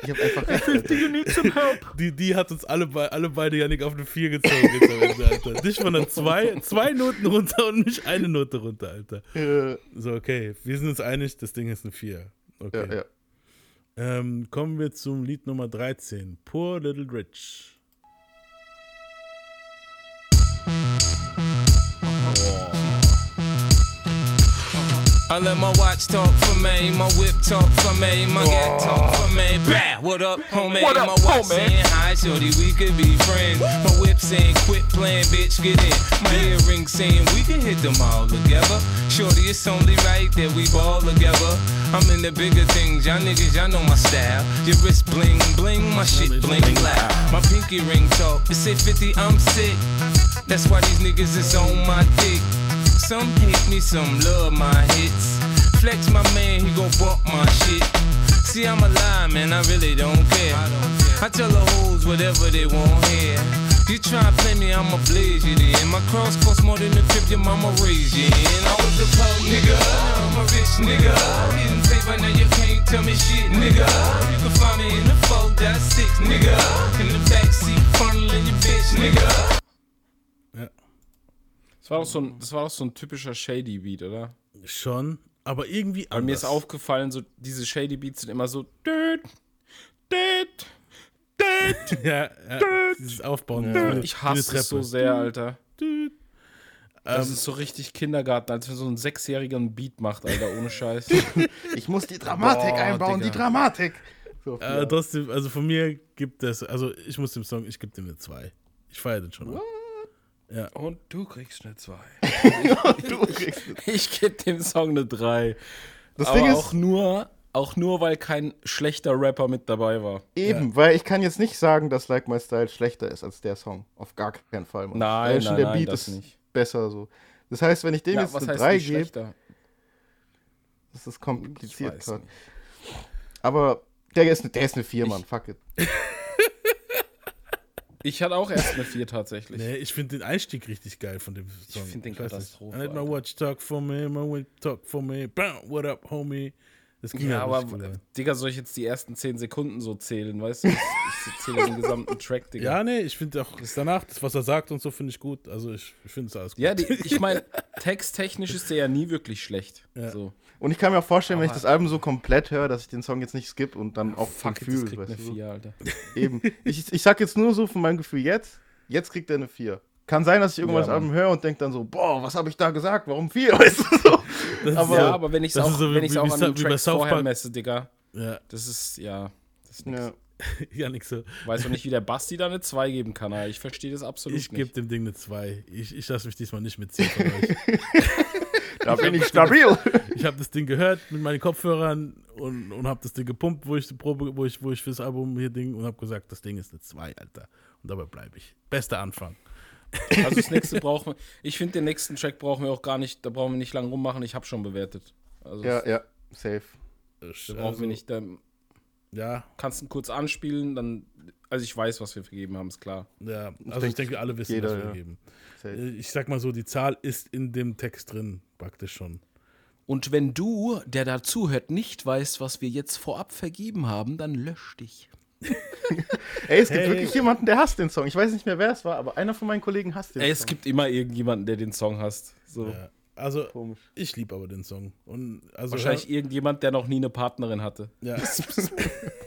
Ich hab einfach recht. Alter. Die, die hat uns alle, be alle beide, Janik, auf eine 4 gezogen. Jetzt Alter. Dich von einer 2, zwei Noten runter und mich eine Note runter, Alter. So, okay. Wir sind uns einig, das Ding ist eine 4. ja, Okay. ja. Ähm, kommen wir zum Lied Nummer 13. Poor Little Rich. I let my watch talk for me, my whip talk for me, my gat talk for me. Bah, what up, homie? What up, my watch homie? saying hi, shorty, we could be friends. My whip saying quit playing, bitch, get in. My earring saying we can hit them all together. Shorty, it's only right that we ball together. I'm in the bigger things, y'all niggas, y'all know my style. Your wrist bling bling, my shit bling loud. My pinky ring talk, it say 50, I'm sick. That's why these niggas is on my dick. Some hate me, some love my hits. Flex my man, he gon' bump my shit. See, I'm a lie, man, I really don't care. I don't care. I tell the hoes whatever they want here. You try to play me, I'ma blaze you then. My cross costs more than the crib your mama raised you in. I was a poor nigga, I'm a rich nigga. Getting paper, now you can't tell me shit, nigga. You can find me in the 4.6, nigga. In the backseat, funneling your bitch, nigga. Das war doch so ein, das war doch so ein typischer Shady Beat, oder? Schon, aber irgendwie Weil mir ist anders. aufgefallen, so diese Shady Beats sind immer so. Düt, düt, düt. ja, ja, dieses Aufbauen. wie eine- Ich hasse es so sehr, Alter. Düt. Das Ähm, ist so richtig Kindergarten, als wenn so ein Sechsjähriger einen Beat macht, Alter, ohne Scheiß. Ich muss die Dramatik Boah, einbauen, Digga. die Dramatik. So, Äh, trotzdem, also von mir gibt es, also ich muss dem Song, ich gebe dem eine 2. Ich feiere den schon. Ab. Und du kriegst eine 2. du kriegst es. Ich gebe dem Song eine 3. Das Aber Ding auch ist nur, auch nur, weil kein schlechter Rapper mit dabei war. eben, weil ich kann jetzt nicht sagen, dass Like My Style schlechter ist als der Song. Auf gar keinen Fall. Mann. Nein, nein, der nein, Beat das ist nicht. besser so. Das heißt, wenn ich dem Ja, jetzt was eine heißt 3 nicht gebe, das ist Ich kompliziert. Aber der ist, eine- der ist eine 4, Mann. Fuck it. Ich hatte auch erst eine 4 tatsächlich. Nee, ich finde den Einstieg richtig geil von dem Song. find den weiß nicht. Katastrophe, I let my watch talk for me, my watch talk for me. Bam, what up, homie? Das ging Ja, ja, aber. Digga, soll ich jetzt die ersten 10 Sekunden so zählen, weißt du? Ich, ich zähle den gesamten Track, Digga. Ja, nee, ich finde auch das danach, das, was er sagt und so, finde ich gut. Also ich, ich finde es alles gut. Ja, die, ich meine, texttechnisch ist der ja nie wirklich schlecht. Ja. So. Und ich kann mir auch vorstellen, wenn ich das Album so komplett höre, dass ich den Song jetzt nicht skipp und dann auch Fuck Gefühl. kriegt eine weißt du, so. 4, Alter. Eben. Ich, ich sag jetzt nur so von meinem Gefühl jetzt, jetzt kriegt er eine 4. Kann sein, dass ich irgendwann Ja, das Album höre und denke dann so, boah, was habe ich da gesagt? Warum 4? Weißt du so? Das ist aber- ja, aber wenn ich es das auch, so wie- wenn ich's wie- auch wie an wie Tracks South vorher Park. messe, Digga, Ja, das ist, ja, das ist nix. Ja. ja nix so. Weiß auch nicht, wie der Basti da eine 2 geben kann, aber ich verstehe das absolut Ich gebe nicht. dem Ding eine 2. Ich, ich lasse mich diesmal nicht mitziehen von euch. Da bin ich stabil. Ich habe das Ding gehört mit meinen Kopfhörern und, und habe das Ding gepumpt, wo ich die Probe, wo ich, wo ich fürs Album hier Ding und habe gesagt, das Ding ist eine 2, Alter. Und dabei bleibe ich. Bester Anfang. Also das nächste brauchen wir, ich finde den nächsten Track brauchen wir auch gar nicht, da brauchen wir nicht lang rummachen, ich habe schon bewertet. Also Ja, ja, safe. da Also, brauchen wir nicht, da Ja, kannst du ihn kurz anspielen, dann, also ich weiß, was wir vergeben haben, ist klar. ja. Also denke, ich denke, alle wissen, jeder, was wir ja. geben. safe. Äh, Ich sag mal so, die Zahl ist in dem Text drin, praktisch schon. Und wenn du, der da zuhört, nicht weißt, was wir jetzt vorab vergeben haben, dann lösch dich. Ey, es gibt Hey. wirklich jemanden, der hasst den Song. Ich weiß nicht mehr, wer es war, aber einer von meinen Kollegen hasst den Ey, Song. es gibt immer irgendjemanden, der den Song hasst. So. Ja. Also, Komisch. ich liebe aber den Song. Und also Wahrscheinlich irgendjemand, der noch nie eine Partnerin hatte. Ja.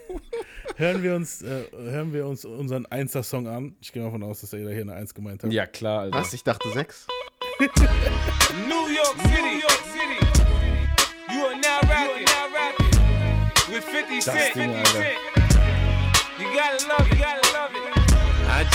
hören, wir uns, äh, hören wir uns unseren Einser-Song an. Ich gehe mal davon aus, dass er hier eine Eins gemeint hat. Ja, klar, Alter. Was? Ich dachte 6. New York City, New York City. You are now rapping, now rapping with 50 Cent. Ding, 50 Alter. Cent. You gotta love you gotta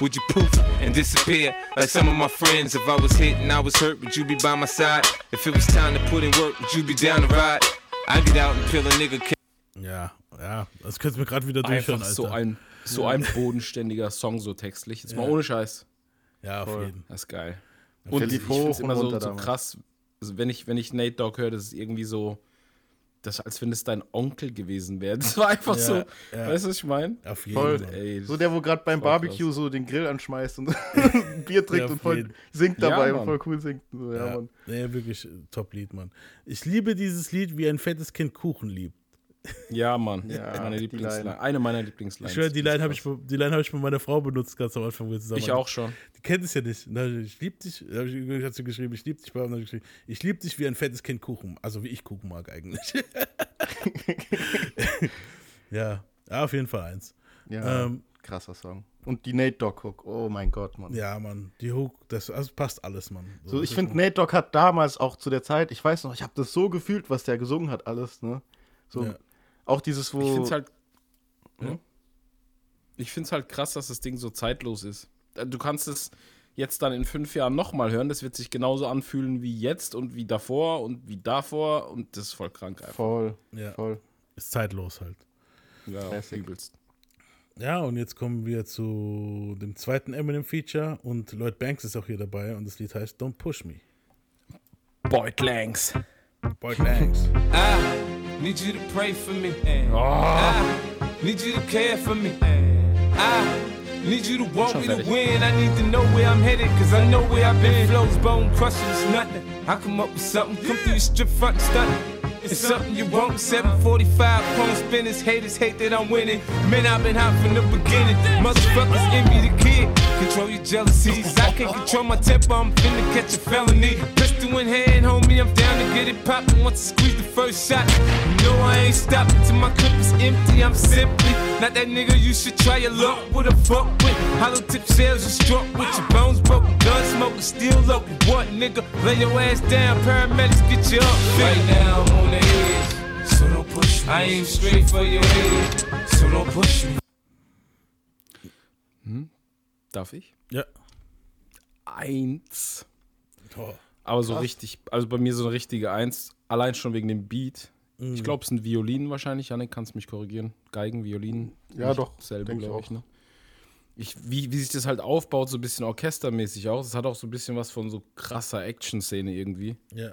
would you poof and disappear like some of my friends? If I was hit and I was hurt, would you be by my side? If it was time to put in work, would you be down to ride? I'd get out and peel a nigga Ja, ja, das könnte mir gerade wieder durchhören, Alter. so ein, so ein bodenständiger Song, so textlich. Jetzt mal Ja. ohne Scheiß. ja, auf jeden. Das ist geil. Und ich finde es immer so, runter so krass, also wenn ich, wenn ich Nate Dogg höre, das ist irgendwie so, das, als wenn es dein Onkel gewesen wäre. Das war einfach Ja, so, ja. weißt du, was ich meine? Auf jeden Voll. Mann. Ey, So der, wo gerade beim Barbecue krass. so den Grill anschmeißt und Bier trinkt Ja, und voll jeden. singt dabei und voll cool singt. So, ja, Ja, Mann. wirklich äh, Top-Lied, Mann. Ich liebe dieses Lied, wie ein fettes Kind Kuchen liebt. Ja, Mann. Ja, meine Lieblingsline. Line. Eine meiner Lieblingslines. Ich schwöre, die Line habe ich, die Line hab ich bei meiner Frau benutzt, ganz am Anfang, wo wir zusammen Ich auch schon. Die kennt es ja nicht. Ich, ich lieb dich, hab ich, hat sie geschrieben, ich lieb dich, ich ich lieb dich wie ein fettes Kind Kuchen. Also wie ich Kuchen mag eigentlich. ja. ja, auf jeden Fall eins. Ja, Ähm, krasser Song. Und die Nate Dogg Hook. Oh mein Gott, Mann. ja, Mann, die Hook, das also passt alles, Mann. So, ich das finde, Nate Dogg hat damals auch zu der Zeit, ich weiß noch, ich habe das so gefühlt, was der gesungen hat, alles, ne? So, Ja. Auch dieses, wo. Ich finde es halt. Hm? Ich finde es halt krass, dass das Ding so zeitlos ist. Äh, Du kannst es jetzt dann in fünf Jahren nochmal hören. Das wird sich genauso anfühlen wie jetzt und wie davor und wie davor. Und das ist voll krank einfach. voll, Ja, voll. ist zeitlos halt. Ja, übelst. Ja, und jetzt kommen wir zu dem zweiten Eminem-Feature und Lloyd Banks ist auch hier dabei und das Lied heißt Don't Push Me. Boyd Langs. Lloyd Banks. I need you to pray for me. I need you to care for me. I need you to want me to win. I need to know where I'm headed, cause I know where I've been. Flows, bone crushing, it's nothing. I come up with something, come through your strip front and stunting. It's something you want. 745 chrome spinners, haters hate that I'm winning. Man, I've been hot from the beginning. Motherfuckers envy the kid. Control your jealousies. I can't control my temper. I'm finna catch a felony. Pistol in hand, homie. I'm down to get it poppin' once I squeeze the first shot. You know I ain't stopping till my clip is empty. I'm simply not that nigga you should try your luck with a fuck with. Hollow tip shells you struck with your bones broken. Gun smoking, still local. What nigga? Lay your ass down. Paramedics get you up. Right now I'm on the edge. So don't push me. I aim straight for your head. So don't push me. Darf ich? Ja. Eins. Oh. Aber so richtig, also bei mir so eine richtige Eins. Allein schon wegen dem Beat. Mhm. Ich glaube, es sind Violinen wahrscheinlich. Janik, kannst mich korrigieren. Geigen, Violinen. Ja, doch, Selbe, denk ich glaube ich, ne? Ich, wie, wie sich das halt aufbaut, so ein bisschen orchestermäßig auch. Es hat auch so ein bisschen was von so krasser Action-Szene irgendwie. Ja.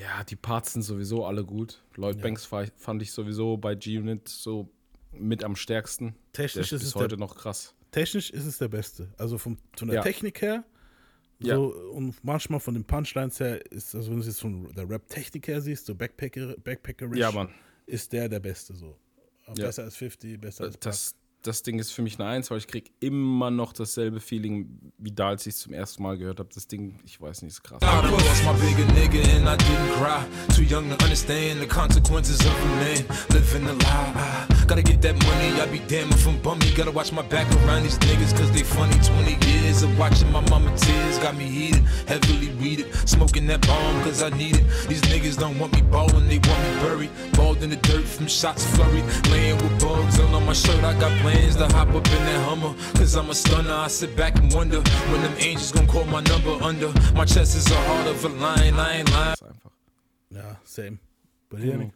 Ja, die Parts sind sowieso alle gut. Lloyd Banks fa- fand ich sowieso bei G-Unit so mit am stärksten. Der Technisch ist ist, bis es heute der, noch krass. technisch ist es der Beste. Also vom, von der Ja. Technik her. So, Ja. Und manchmal von den Punchlines her ist, also wenn du es jetzt von der Rap-Technik her siehst, so Backpacker, Backpackerish, Ja, ist der der Beste so. Ja. Besser als 50, besser als Das, das Ding ist für mich eine Eins, weil ich krieg immer noch dasselbe Feeling, wie da, als ich es zum ersten Mal gehört habe. Das Ding, ich weiß nicht, ist krass. Gotta get that money, I be damn if I'm bummy. Gotta watch my back around these niggas cause they funny. 20 years of watching my mama tears got me heated, heavily weeded. Smoking that bomb cause I need it. These niggas don't want me ballin', they want me buried. Balled in the dirt from shots flurried. Laying with bugs on my shirt. I got plans to hop up in that Hummer cause I'm a stunner. I sit back and wonder when them angels gon' call my number under. My chest is a heart of a lion, I ain't lying. Das ist einfach. Ja, same. Bei dir, Janik?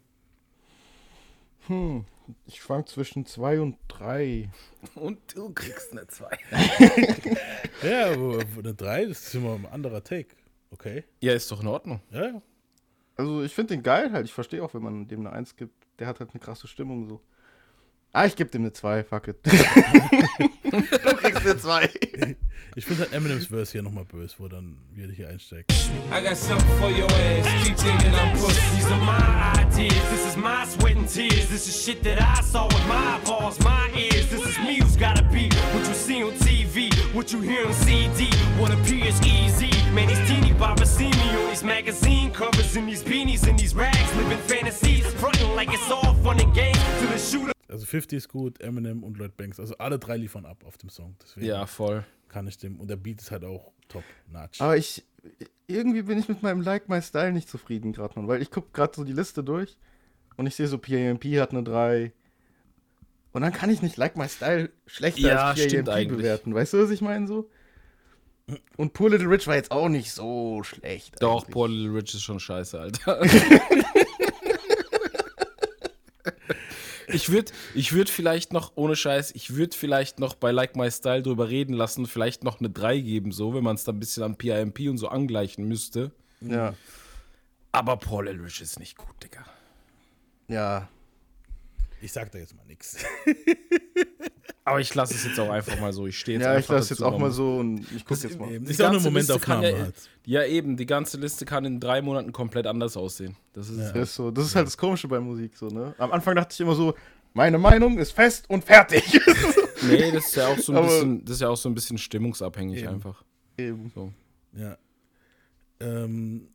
Hm, ich schwank zwischen zwei und drei. Und du kriegst eine Zwei. Ja, aber eine 3, das ist immer ein anderer Take. Okay. Ja, ist doch in Ordnung. Ja, ja. Also ich finde den geil halt. Ich verstehe auch, wenn man dem eine 1 gibt. Der hat halt eine krasse Stimmung so. Ah, ich gebe dem eine 2, fuck it. du kriegst eine 2. Ich finde halt Eminems Verse hier nochmal böse, wo dann wieder hier einsteigt. I got something for your ass. Keep thinking I'm pussy. These are my ideas. This is my sweat and tears. This is shit that I saw with my balls, my ears. This is me who's gotta be what you see on TV, what you hear on CD. What appears easy. Man, these teeny boppers see me on these magazine covers and these beanies and these rags, living fantasies, fronting like it's all fun and games till the shooter. Also 50 ist gut, Eminem und Lloyd Banks. Also alle drei liefern ab auf dem Song. Deswegen Ja, voll. kann ich dem. Und der Beat ist halt auch top. Natsch. Aber ich, irgendwie bin ich mit meinem Like My Style nicht zufrieden gerade, Mann. Weil ich gucke gerade so die Liste durch und ich sehe so, PAMP hat eine 3. Und dann kann ich nicht Like My Style schlechter Ja, als stimmt PAMP eigentlich. bewerten. Weißt du, was ich meine so? Und Poor Little Rich war jetzt auch nicht so schlecht. Doch, eigentlich. Poor Little Rich ist schon scheiße, Alter. ich würde ich würd vielleicht noch, ohne Scheiß, ich würde vielleicht noch bei Like My Style drüber reden lassen, vielleicht noch eine 3 geben, so, wenn man es dann ein bisschen an PIMP und so angleichen müsste. Ja. Aber Poor Little Rich ist nicht gut, Digga. Ja. Ich sag da jetzt mal nichts. Aber ich lasse es jetzt auch einfach mal so. Ich stehe jetzt Ja, ich einfach lasse jetzt auch mal so und ich gucke jetzt mal. Eben. Ist ja auch eine Momentaufnahme ja, halt. ja, eben, die ganze Liste kann in drei Monaten komplett anders aussehen. Das ist Ja. Das ist, so, das ist halt das Komische bei Musik so, ne? Am Anfang dachte ich immer so, meine Meinung ist fest und fertig. Nee, das ist ja auch so ein bisschen, das ist ja auch so ein bisschen stimmungsabhängig Eben. einfach. Eben. So. Ja. Ähm,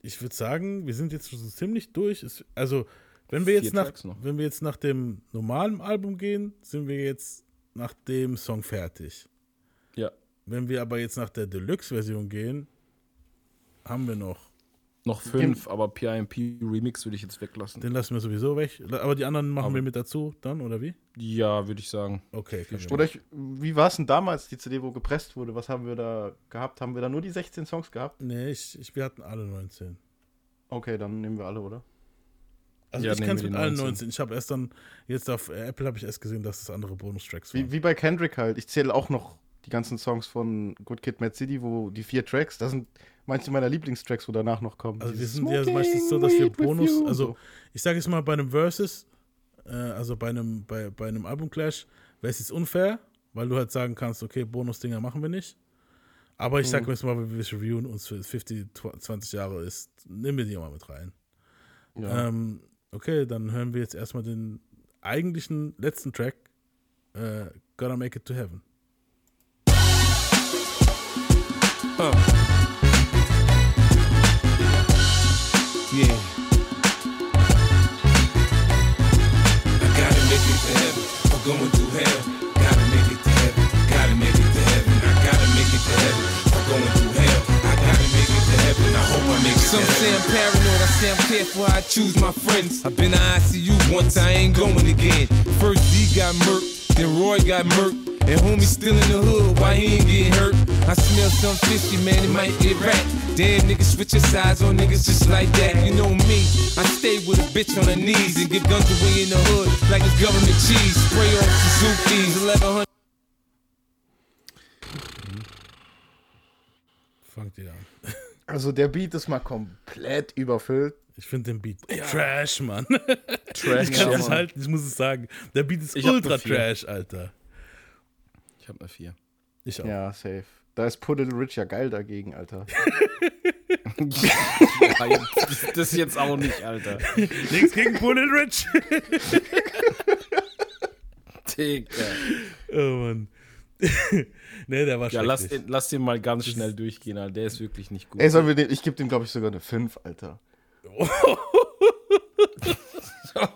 ich würde sagen, wir sind jetzt so ziemlich durch. Es, also, wenn wir jetzt nach, wenn wir jetzt nach dem normalen Album gehen, sind wir jetzt nach dem Song fertig. Ja. Wenn wir aber jetzt nach der Deluxe-Version gehen, haben wir noch. Noch fünf, aber PIMP Remix würde ich jetzt weglassen. Den lassen wir sowieso weg. Aber die anderen machen Aber- wir mit dazu dann, oder wie? Ja, würde ich sagen. Okay. Oder ich, wie war es denn damals, die CD, wo gepresst wurde? Was haben wir da gehabt? Haben wir da nur die 16 Songs gehabt? Nee, ich, ich, wir hatten alle 19. Okay, dann nehmen wir alle, oder? Also Ja, ich kann es mit allen 19. 19. Ich habe erst dann, jetzt auf äh, Apple habe ich erst gesehen, dass es andere Bonustracks waren. Wie, wie bei Kendrick halt. Ich zähle auch noch die ganzen Songs von Good Kid, Mad City, wo die vier Tracks, das sind manche meiner Lieblingstracks, wo danach noch kommen. Also wir sind ja meistens so, dass wir Bonus, also ich sage jetzt mal bei einem Versus, äh, also bei einem, bei, bei einem Album-Clash, wäre es jetzt unfair, weil du halt sagen kannst, okay, Bonus-Dinger machen wir nicht. Aber ich sage jetzt mal, wenn wir reviewen, uns für 50, 20 Jahre ist, nehmen wir die mal mit rein. ja. Ähm, okay, dann hören wir jetzt erstmal den eigentlichen letzten Track, äh, Gotta Make It to Heaven. Yeah. To heaven. I'm going through hell. Gotta make it to heaven. Gotta make it to heaven. I gotta make it to heaven. I'm going through hell. Some say. I'm paranoid, I say I'm careful, I choose my friends. I've been to ICU once, I ain't going again. First D got murked, then Roy got murked. And homie still in the hood, why he ain't getting hurt? I smell some fishy, man, it might get rat. Damn, niggas switch your sides on niggas just like that. You know me, I stay with a bitch on her knees and give guns away in the hood like it's government cheese. Spray off Suzuki's, 1100. Fangt ihr an. Also der Beat ist mal komplett überfüllt. Ich finde den Beat Trash, Mann. Trash. Ich kann Ja, es Mann. halten, ich muss es sagen. Der Beat ist Ich ultra vier. Trash, Alter. Ich habe eine 4. Ich auch. Ja, safe. Da ist Little Rich ja geil dagegen, Alter. das, das jetzt auch nicht, Alter. Nichts gegen and Rich. Digga. oh Mann. nee, der war Ja, lass, den- lass den mal ganz schnell durchgehen, Alter. Der ist wirklich nicht gut. Ey, sollen wir den, ich gebe dem, glaube ich, sogar eine 5, Alter.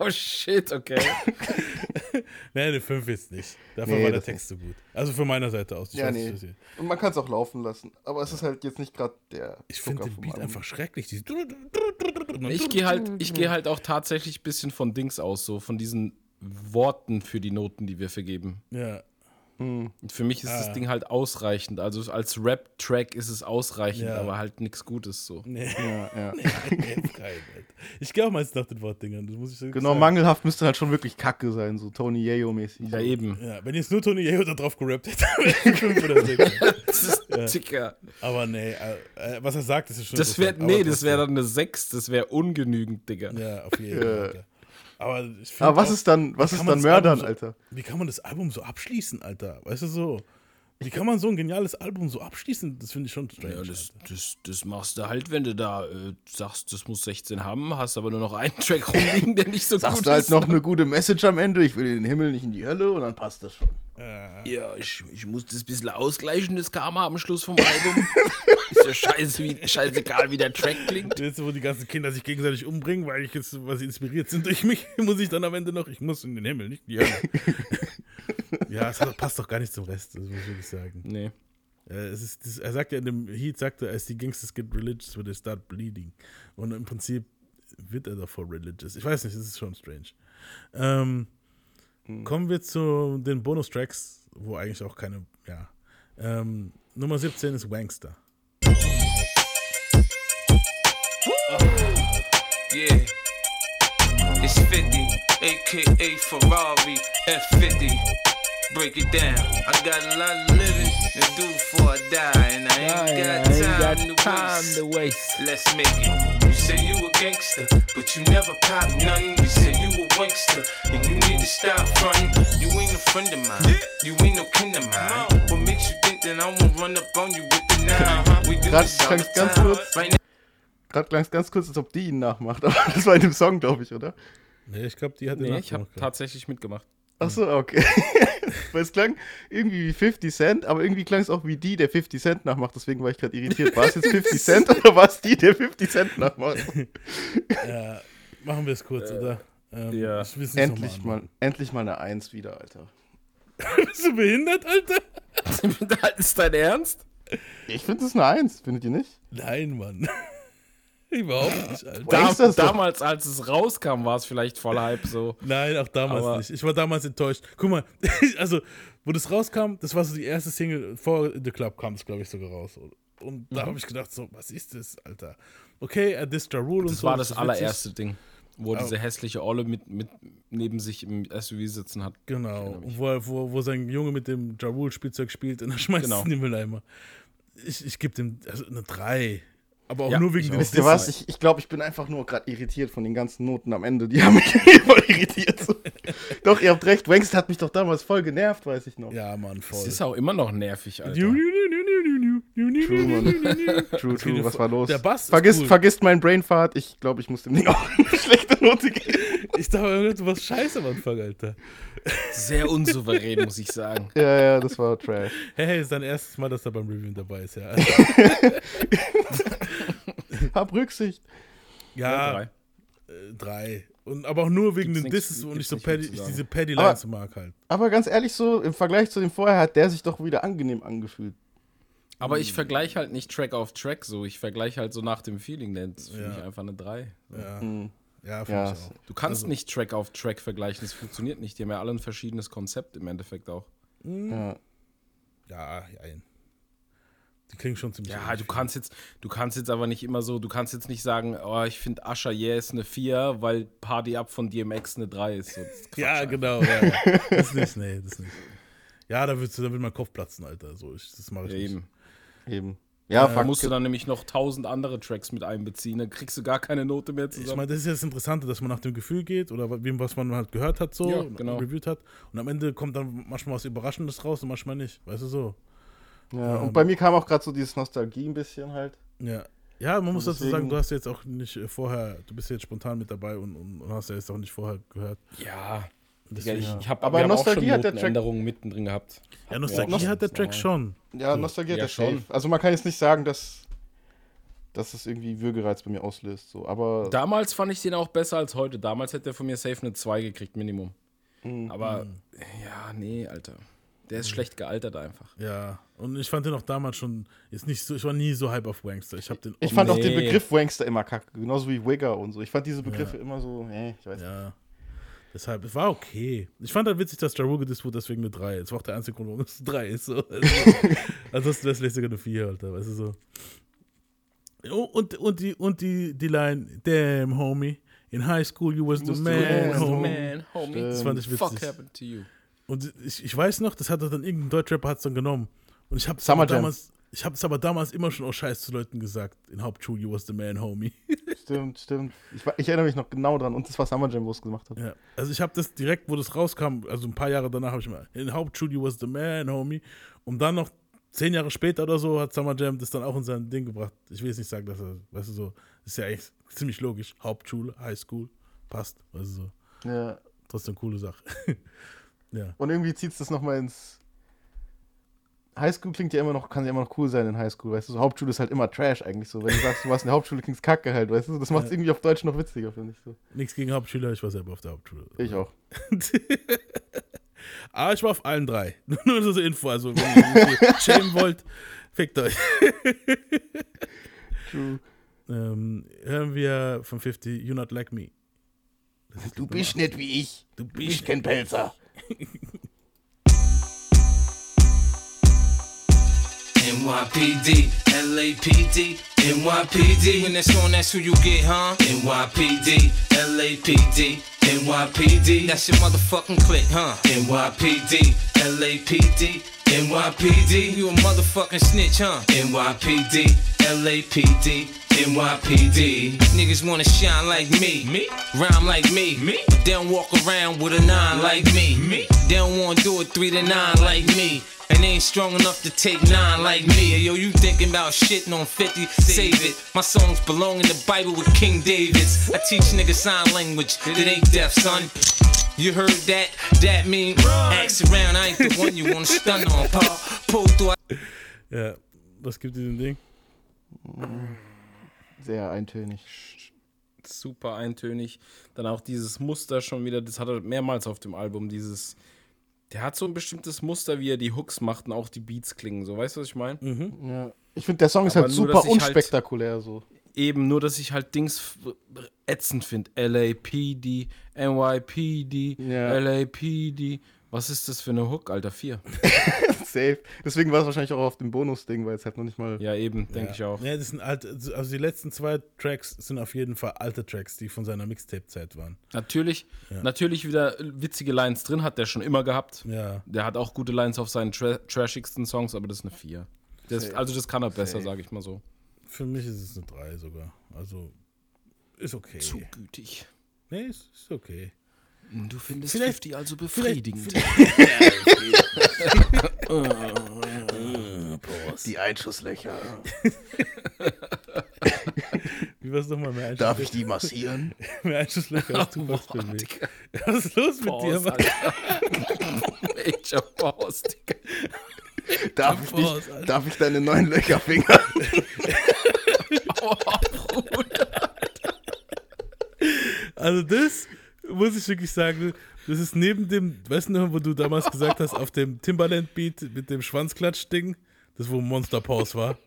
Oh shit, okay. nee, eine 5 ist nicht. Dafür Nee, war der Text so gut. Also von meiner Seite aus. Ich Ja, weiß nee. Und man kann es auch laufen lassen. Aber es ist halt jetzt nicht gerade der. Ich finde den Beat einfach schrecklich. Ich gehe halt, ich geh halt auch tatsächlich ein bisschen von Dings aus, so von diesen Worten für die Noten, die wir vergeben. Ja. Und für mich ist das Ding halt ausreichend. Also als Rap-Track ist es ausreichend, Ja. aber halt nichts Gutes so. Nee, Ja, ja. nee, geil, Alter. Ich gehe auch meistens nach den Wortdingern, das muss ich so Genau, sagen. mangelhaft müsste halt schon wirklich kacke sein, so Tony Yayo-mäßig. Ja, eben. Ja, wenn jetzt nur Tony Yeo da drauf gerappt hätte, wäre es fünf oder sechs. Das ist Dicker. Aber nee, äh, äh, was er sagt, das ist schon Das wäre, nee, das wäre dann eine 6, das wäre ungenügend, Digga. Ja, auf jeden Ja. Fall. Aber, ich find Aber was auch, ist dann, was ist dann Mördern, so, Alter? Wie kann man das Album so abschließen, Alter? Weißt du so? Wie kann man so ein geniales Album so abschließen? Das finde ich schon strange. Ja, das, das, das machst du halt, wenn du da äh, sagst, das muss 16 haben, hast aber nur noch einen Track rumliegen, der nicht so Sagst gut du halt ist. noch eine gute Message am Ende, ich will in den Himmel, nicht in die Hölle und dann passt das schon. Ja, ich, ich muss das ein bisschen ausgleichen, das Karma am Schluss vom Album. ist ja scheiße, wie, scheißegal, wie der Track klingt. Jetzt, wo die ganzen Kinder sich gegenseitig umbringen, weil ich jetzt, weil sie inspiriert sind durch mich, muss ich dann am Ende noch, ich muss in den Himmel, nicht die Hölle. ja, es hat, passt doch gar nicht zum Rest, das muss ich wirklich sagen. Nee. Äh, es ist, das, er sagt ja in dem Heat, sagt er, als die Gangsters get religious, when they start bleeding. Und im Prinzip wird er davor religious. Ich weiß nicht, das ist schon strange. Ähm, Kommen wir zu den Bonustracks, wo eigentlich auch keine, ja. Ähm, Nummer 17 ist Wangster. Yeah. It's 50, aka Ferrari F50. Break it down. I got a lot of living to do before I die, and I ain't got time, to, waste. Let's make it. You say you a gangster, but you never pop nothing. You say you a wankster, and you need to stop fronting. You ain't a friend of mine. You ain't no kin of mine. What makes you think that I won't run up on you with the nine? We do this all the time. Right now. Gerade klang es ganz kurz, als ob die ihn nachmacht, aber das war in dem Song, glaube ich, oder? Nee, ich glaube, die hat den Nee, ich habe tatsächlich mitgemacht. Achso, okay. Weil es klang irgendwie wie 50 Cent, aber irgendwie klang es auch wie die, der 50 Cent nachmacht. Deswegen war ich gerade irritiert. War es jetzt 50 Cent oder war es die, der 50 Cent nachmacht? Ja, machen wir es kurz, oder? Ähm, ja. ich will's nicht endlich, mal mal, endlich mal eine Eins wieder, Alter. Bist du behindert, Alter? ist dein Ernst? Ich finde es eine Eins, findet ihr nicht? Nein, Mann. Überhaupt nicht, Alter. Da, das damals, als es rauskam, war es vielleicht voll Hype so. Nein, auch damals Aber- nicht. Ich war damals enttäuscht. Guck mal, also, wo das rauskam, das war so die erste Single, vor The Club kam es, glaube ich, sogar raus. Und da habe ich gedacht, so, was ist das, Alter? Okay, er disst Ja Rule und Das so. war das witzig. allererste Ding, wo Aber- diese hässliche Olle mit, mit neben sich im SUV sitzen hat. Genau, wo, wo, wo sein Junge mit dem Ja Rule Spielzeug spielt und er schmeißt Genau. es in den Mülleimer. Ich, ich gebe dem also eine 3. Aber auch Ja, nur wegen auch. Wisst ihr was? Ich, ich glaube, ich bin einfach nur gerade irritiert von den ganzen Noten am Ende. Die haben mich voll irritiert. Doch, ihr habt recht. Wangst hat mich doch damals voll genervt, weiß ich noch. Ja, Mann, voll. Es ist auch immer noch nervig, Alter. True, True, Mann. True, true, was war los? Der Bass ist vergiss, cool. vergisst meinen Brainfart. Ich glaube, ich muss dem Ding auch eine schlechte Note geben. Ich dachte, du warst scheiße am Anfang, Alter. Sehr unsouverän, muss ich sagen. Ja, ja, das war Trash. Hey, hey, ist dein erstes Mal, dass er beim Review dabei ist, ja. Hab Rücksicht. Ja, drei. äh, drei. Und, aber auch nur wegen Gibt's den Disses und ich so Paddy, zu ich diese Paddy Aber- Lines mag halt. Aber ganz ehrlich, so im Vergleich zu dem vorher hat der sich doch wieder angenehm angefühlt. Aber ich vergleiche halt nicht Track auf Track so. Ich vergleiche halt so nach dem Feeling, denn das finde Ja. ich einfach eine 3. Ja, Hm. ja finde Ja, ich auch. Du kannst Also- nicht Track auf Track vergleichen, das funktioniert nicht. Die haben ja alle ein verschiedenes Konzept im Endeffekt auch. Ja. Ja, nein. Die klingen schon ziemlich Ja, du kannst jetzt, du kannst jetzt aber nicht immer so, du kannst jetzt nicht sagen, oh, ich finde Asher Yes eine 4, weil Party Up von DMX eine 3 ist. Ist Ja, einfach. genau. Ja. Das nicht, nee, das nicht. Ja, da wird, da wird mein Kopf platzen, Alter. So, ich, das mache ich Ja, nicht. eben. Eben. Ja, Da fuck. musst du dann nämlich noch tausend andere Tracks mit einbeziehen, dann kriegst du gar keine Note mehr Ich zusammen. meine, das ist ja das Interessante, dass man nach dem Gefühl geht oder wem, was man halt gehört hat, so, Ja, und genau. reviewt hat. Und am Ende kommt dann manchmal was Überraschendes raus und manchmal nicht. Weißt du so? Ja, und bei mir kam auch gerade so dieses Nostalgie ein bisschen halt. Ja. Ja, man muss dazu deswegen- sagen, du hast jetzt auch nicht äh, vorher, du bist jetzt spontan mit dabei und, und, und hast ja jetzt auch nicht vorher gehört. ja, Deswegen, ich, ja. ich hab, Aber Nostalgie hat der Track- Notenänderungen mittendrin gehabt. ja, Nostalgie Ja, hat der Track schon. Ja, So. Nostalgie hat Ja, der schon. safe. Also man kann jetzt nicht sagen, dass, dass das irgendwie Würgereiz bei mir auslöst. So. Aber Damals fand ich den auch besser als heute. Damals hätte er von mir safe eine 2 gekriegt, Minimum. Mhm. Aber, ja, nee, Alter. Der ist schlecht gealtert einfach. Ja. Und ich fand den auch damals schon, ist nicht so, ich war nie so hype auf Wangster. Ich hab den ich fand auch den nee. Begriff Wangster immer kacke. Genauso wie Wigger und so. Ich fand diese Begriffe immer so, äh, ich weiß nicht. Ja. Deshalb, es war okay. Ich fand halt witzig, dass Ja Rule gedisst wurde, deswegen eine 3. Das war auch der einzige Grund, warum es eine 3 ist. So. Also, ansonsten wäre es vielleicht sogar eine 4, Alter, weißt du so. Oh, und, und, die, und die, die Line, damn, homie, in high school you was the man, homie. Man, homie. Das fand ich Fuck witzig. happened to you? Und ich, ich weiß noch, das hat dann irgendein Deutschrapper hat's dann genommen. Und ich habe damals, ich habe es aber damals immer schon auch scheiß zu Leuten gesagt. In Hauptschule, you was the man, homie. Stimmt, stimmt. Ich, ich erinnere mich noch genau dran. Und das war Summer Jam, wo es gemacht hat. Ja. Also ich habe das direkt, wo das rauskam, also ein paar Jahre danach habe ich mal, in Hauptschule, you was the man, homie. Und dann noch zehn Jahre später oder so hat Summer Jam das dann auch in sein Ding gebracht. Ich will jetzt nicht sagen, dass er, weißt du so, ist ja echt ziemlich logisch. Hauptschule, Highschool, passt. Also so, Ja. trotzdem coole Sache. ja. Und irgendwie zieht es das nochmal ins. Highschool klingt ja immer noch, kann ja immer noch cool sein in Highschool, weißt du? So Hauptschule ist halt immer Trash eigentlich so. Wenn du sagst, du warst in der Hauptschule, klingt's kacke halt, weißt du? Das macht es Ja. irgendwie auf Deutsch noch witziger, finde ich so. Nichts gegen Hauptschüler, ich war selber auf der Hauptschule. Ich auch. Aber ich war auf allen drei. Nur so Info. Also, wenn ihr schämen wollt, fickt euch. True. ähm, hören wir von 50 You Not Like Me. Du bist nicht wie ich. Du bist kein Pelzer. NYPD, LAPD, NYPD. When that's on, that's who you get, huh? NYPD, LAPD, NYPD. That's your motherfucking click, huh? NYPD, LAPD, NYPD. You a motherfucking snitch, huh? NYPD, LAPD, NYPD. Niggas wanna shine like me, Me? rhyme like me, Me? They don't walk around with a nine like me, Me? They don't wanna do it three to nine like me. And they ain't strong enough to take nine like me. Yo, you thinking about shitting on 50? Save it. My songs belong in the Bible with King David's. I teach niggas sign language that ain't deaf, son. You heard that? That mean ask around. I ain't the one you wanna stun on. Paul. Pull through. Ja, was gibt diesem Ding? Sehr eintönig. Super eintönig. Dann auch dieses Muster schon wieder, das hat er mehrmals auf dem Album, dieses. Der hat so ein bestimmtes Muster, wie er die Hooks macht und auch die Beats klingen. So, weißt du, was ich meine? Ja. Ich finde, der Song ist Aber halt super halt- unspektakulär so. Eben, nur dass ich halt Dings ätzend finde. LAPD, NYPD, Ja. LAPD. Was ist das für eine Hook, Alter? Vier. Safe. Deswegen war es wahrscheinlich auch auf dem Bonus-Ding, weil es halt noch nicht mal. Ja, eben, denke ja. ich auch. Ja, das sind alte, also die letzten zwei Tracks sind auf jeden Fall alte Tracks, die von seiner Mixtape-Zeit waren. Natürlich, natürlich wieder witzige Lines drin, hat der schon immer gehabt. Ja. Der hat auch gute Lines auf seinen tra trashigsten Songs, aber das ist eine 4. Das, also das kann er besser, sage ich mal so. Für mich ist es eine 3 sogar. Also, ist okay. Zu gütig. Nee, ist, ist okay. Du findest Vielleicht- 50 also befriedigend. Die Einschusslöcher. Wie war's nochmal? Mehr Einschuss, Darf ich die massieren? mehr Einschusslöcher als Tupac für mich. Was ist los mit dir? Mann? Major Pause, Digga. Darf ich, nicht, darf ich deine neuen Löcher fingern? Also das muss ich wirklich sagen, das ist neben dem, weißt du noch, wo du damals gesagt hast, auf dem Timbaland-Beat mit dem Schwanzklatsch-Ding, das wo Monster Pause war.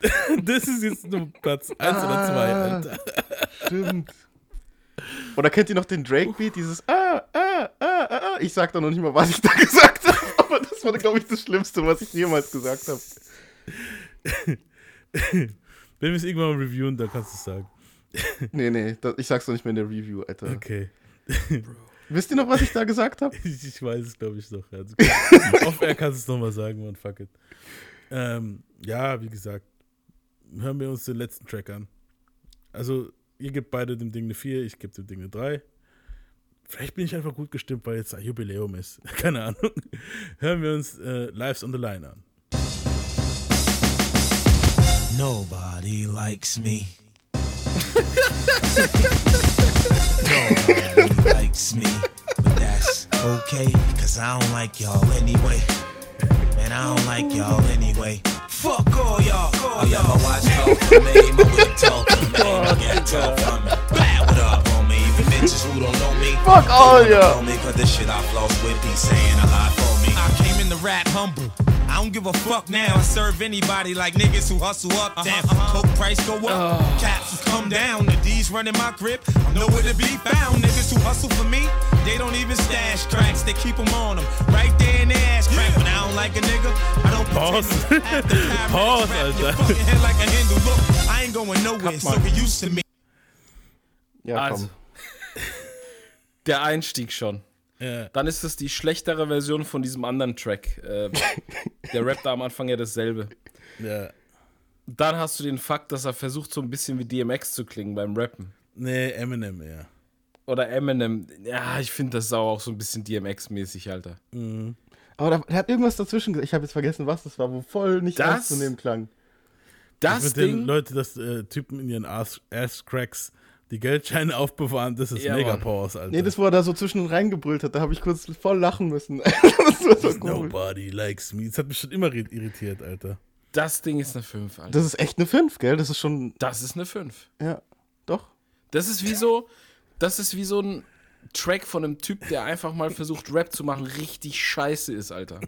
Das ist jetzt nur Platz 1 oder 2, Ah. Alter. Stimmt. Oder kennt ihr noch den Drake-Beat? Dieses Ah, ah, ah, ah, ah. Ich sag da noch nicht mal, was ich da gesagt habe. Aber das war, glaube ich, das Schlimmste, was ich jemals gesagt habe. Wenn wir es irgendwann mal reviewen, dann kannst du es sagen. Nee, nee, das, ich sag's doch nicht mehr in der Review, Alter. Okay. Wisst ihr noch, was ich da gesagt habe? Ich, ich weiß es, glaube ich, noch. Also, auf er kannst es nochmal sagen, man, fuck it. Ähm, ja, wie gesagt, hören wir uns den letzten Track an. Also, ihr gebt beide dem Ding eine 4, ich gebe dem Ding eine 3. Vielleicht bin ich einfach gut gestimmt, weil jetzt ein Jubiläum ist. Keine Ahnung. Hören wir uns äh, Lives on the Line an. Nobody likes me. Nobody likes me. But that's okay, cause I don't like y'all anyway. Man, I don't like y'all anyway. Fuck all y'all. I let my watch talk for me, my whip talk for me, oh, my gat talk for me. Blah, what up, homie? Even bitches who don't know me. Fuck all y'all. Know me, cause this shit I floss with be saying a lot for me. I came in the rap humble. I don't give a fuck now. I serve anybody like niggas who hustle up, down. Uh-huh. Coke price go up, caps come down. The D's running my grip. I'm nowhere to be found. Niggas who hustle for me, they don't even stash tracks, they keep them on them. Right there in their ass crack. But I don't like a nigga. I don't Pause. pretend to have the power Pause, to rap your Alter. fucking head like a Hindu. Look, I ain't going nowhere, so get used to me. Ja, Also, der Einstieg schon. Ja. Dann ist es die schlechtere Version von diesem anderen Track. Äh, der rappt da am Anfang ja dasselbe. ja. Dann hast du den Fakt, dass er versucht, so ein bisschen wie DMX zu klingen beim Rappen. Nee, Eminem, ja. Oder Eminem. Ja, ich finde das auch so ein bisschen DMX-mäßig, Alter. Aber da, der hat irgendwas dazwischen gesagt. Ich habe jetzt vergessen, was das war, wo voll nicht Das- ernst zu nehmen klang. Das mit den Ding. Leute, dass äh, Typen in ihren Ass- Ass-Cracks die Geldscheine aufbewahren, das ist Ja, mega. Pause, Alter. Nee, das, wo er da so zwischen reingebrüllt hat, da habe ich kurz voll lachen müssen. das war so cool. Nobody likes me. Das hat mich schon immer ri- irritiert, Alter. Das Ding ist eine 5, Alter. Das ist echt eine 5, gell? Das ist schon, Das ist eine 5. ja, doch. Das ist wie so, das ist wie so ein Track von einem Typ, der einfach mal versucht, Rap zu machen, richtig scheiße ist, Alter.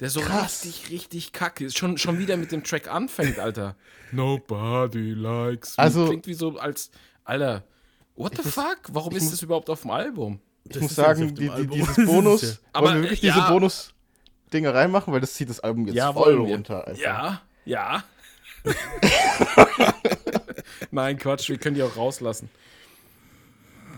Der so Krass. richtig, richtig kacke ist. Schon, schon wieder mit dem Track anfängt, Alter. Nobody likes me. Also- Klingt wie so als, Alter, what the fuck? Warum ist das überhaupt auf dem Album? Ich muss ist ja sagen, die, die, dieses Das Bonus, ja- wollen Aber, wir wirklich äh, diese ja. Bonus-Dinge reinmachen, weil das zieht das Album jetzt Ja, voll runter. Alter. Ja, ja. Nein, Quatsch, wir können die auch rauslassen.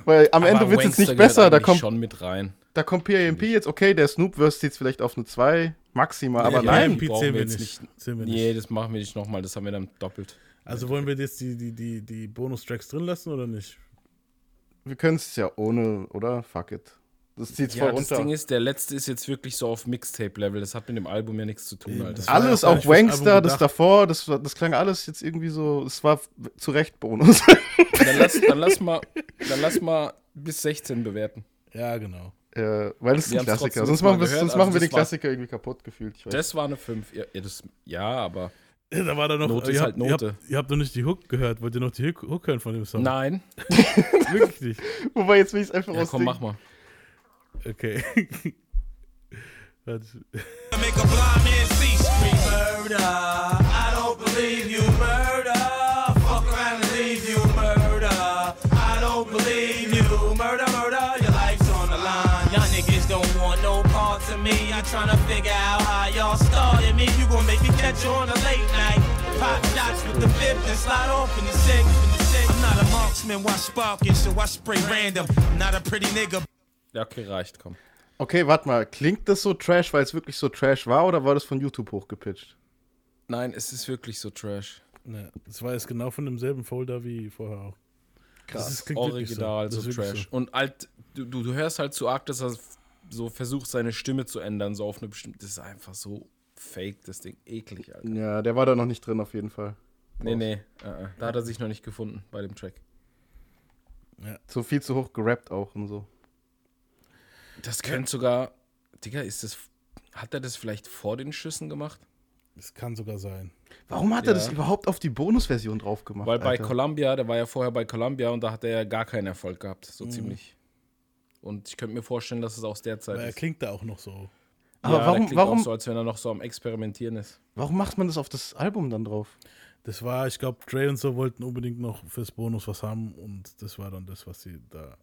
Weil am Ende Aber wird es jetzt nicht besser, da kommt, schon mit rein. da kommt PAMP jetzt, okay, der Snoop-Verse zieht vielleicht auf eine 2, maximal, aber Ja, nein. Brauchen zählen wir jetzt nicht. nicht. Zählen wir nicht. Nee, das machen wir nicht nochmal, das haben wir dann doppelt. Also wollen wir jetzt die, die, die, die Bonustracks drin lassen oder nicht? Wir können es ja ohne, oder? Fuck it. Das zieht's Ja, voll das runter. Ding ist, der letzte ist jetzt wirklich so auf Mixtape-Level. Das hat mit dem Album ja nichts zu tun, Eben, Alter. das war alles, ja auch fürs Wangster, das davor, das, war- das klang alles jetzt irgendwie so, es war zu Recht Bonus. Dann lass, dann lass mal, dann lass mal bis 16 bewerten. Ja, genau. äh, weil das ist Wir ein Klassiker. Sonst machen, wir, gehört, sonst also machen wir das den war- Klassiker irgendwie kaputt gefühlt. Ich weiß. Das war eine 5. Ja, ja, das, ja aber Da war da noch. Note ihr, ist habt, halt ihr, habt, Note. ihr habt noch nicht die Hook gehört. Wollt ihr noch die Hook, Hook hören von dem Song? nein. Wirklich nicht. Wobei, jetzt will ich es einfach Ja, aus komm, mach mal. Okay. Warte. Make a blind man see scream murder. I don't believe you me. I'm trying to figure out how y'all started me. You gon' make me catch you on a late night. Pop shots with the fifth and slide off in the six. In the six. I'm not a marksman, why sparking, so I spray random. I'm not a pretty nigga. Ja, okay, reicht, komm. Okay, warte mal. Klingt das so trash, weil es wirklich so trash war, oder war das von YouTube hochgepitcht? Nein, es ist wirklich so trash. Ne, das war jetzt genau von demselben Folder wie vorher auch. Krass. Das wirklich Original, Das so, ist wirklich trash. Und halt, du, du, du hörst halt zu arg, dass er so versucht, seine Stimme zu ändern, so auf eine bestimmte. Das ist einfach so fake, das Ding. Eklig, Alter. Ja, der war da noch nicht drin auf jeden Fall. Nee, nee, äh, äh. da hat er sich noch nicht gefunden bei dem Track. So viel zu hoch gerappt auch und so. Das könnte sogar. Digga, ist das. Hat er das vielleicht vor den Schüssen gemacht? Das kann sogar sein. Warum hat Ja. er das überhaupt auf die Bonusversion drauf gemacht? Weil bei Alter? Columbia, der war ja vorher bei Columbia und da hat er ja gar keinen Erfolg gehabt, so Mhm. ziemlich. Und ich könnte mir vorstellen, dass es aus der Zeit Aber er ist. klingt da auch noch so. Aber ja, warum, klingt warum, auch so, als wenn er noch so am Experimentieren ist. warum macht man das auf das Album dann drauf? Das war, ich glaube, Dre und so wollten unbedingt noch fürs Bonus was haben und das war dann das, was sie da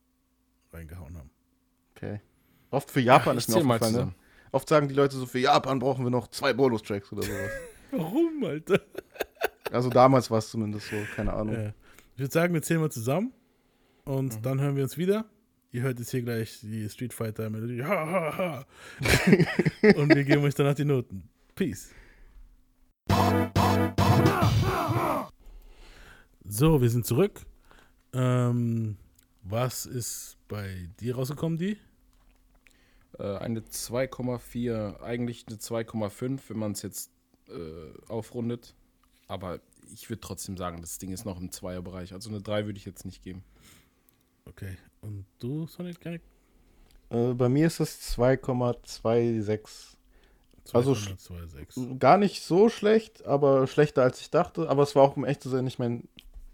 reingehauen haben. Okay. Oft für Japan Ich ist mir aufgefallen, ne? zusammen. Oft sagen die Leute so, für Japan brauchen wir noch zwei Bonus-Tracks oder sowas. Warum, Alter? also damals war es zumindest so, keine Ahnung. Ja. Ich würde sagen, wir zählen mal zusammen und Mhm. dann hören wir uns wieder. Ihr hört jetzt hier gleich die Street Fighter Melodie. Ha, ha, ha. und wir geben euch danach die Noten. Peace. So, wir sind zurück. Ähm, was ist bei dir rausgekommen, die? Äh, eine 2,4, eigentlich eine 2,5, wenn man es jetzt äh, aufrundet. Aber ich würde trotzdem sagen, das Ding ist noch im Zweierbereich. Also eine 3 würde ich jetzt nicht geben. Okay. Und du, Sonic Gag? Äh, bei mir ist es 2,26. Also sch- 2,26. Gar nicht so schlecht, aber schlechter als ich dachte. Aber es war auch, um echt zu sein, nicht mein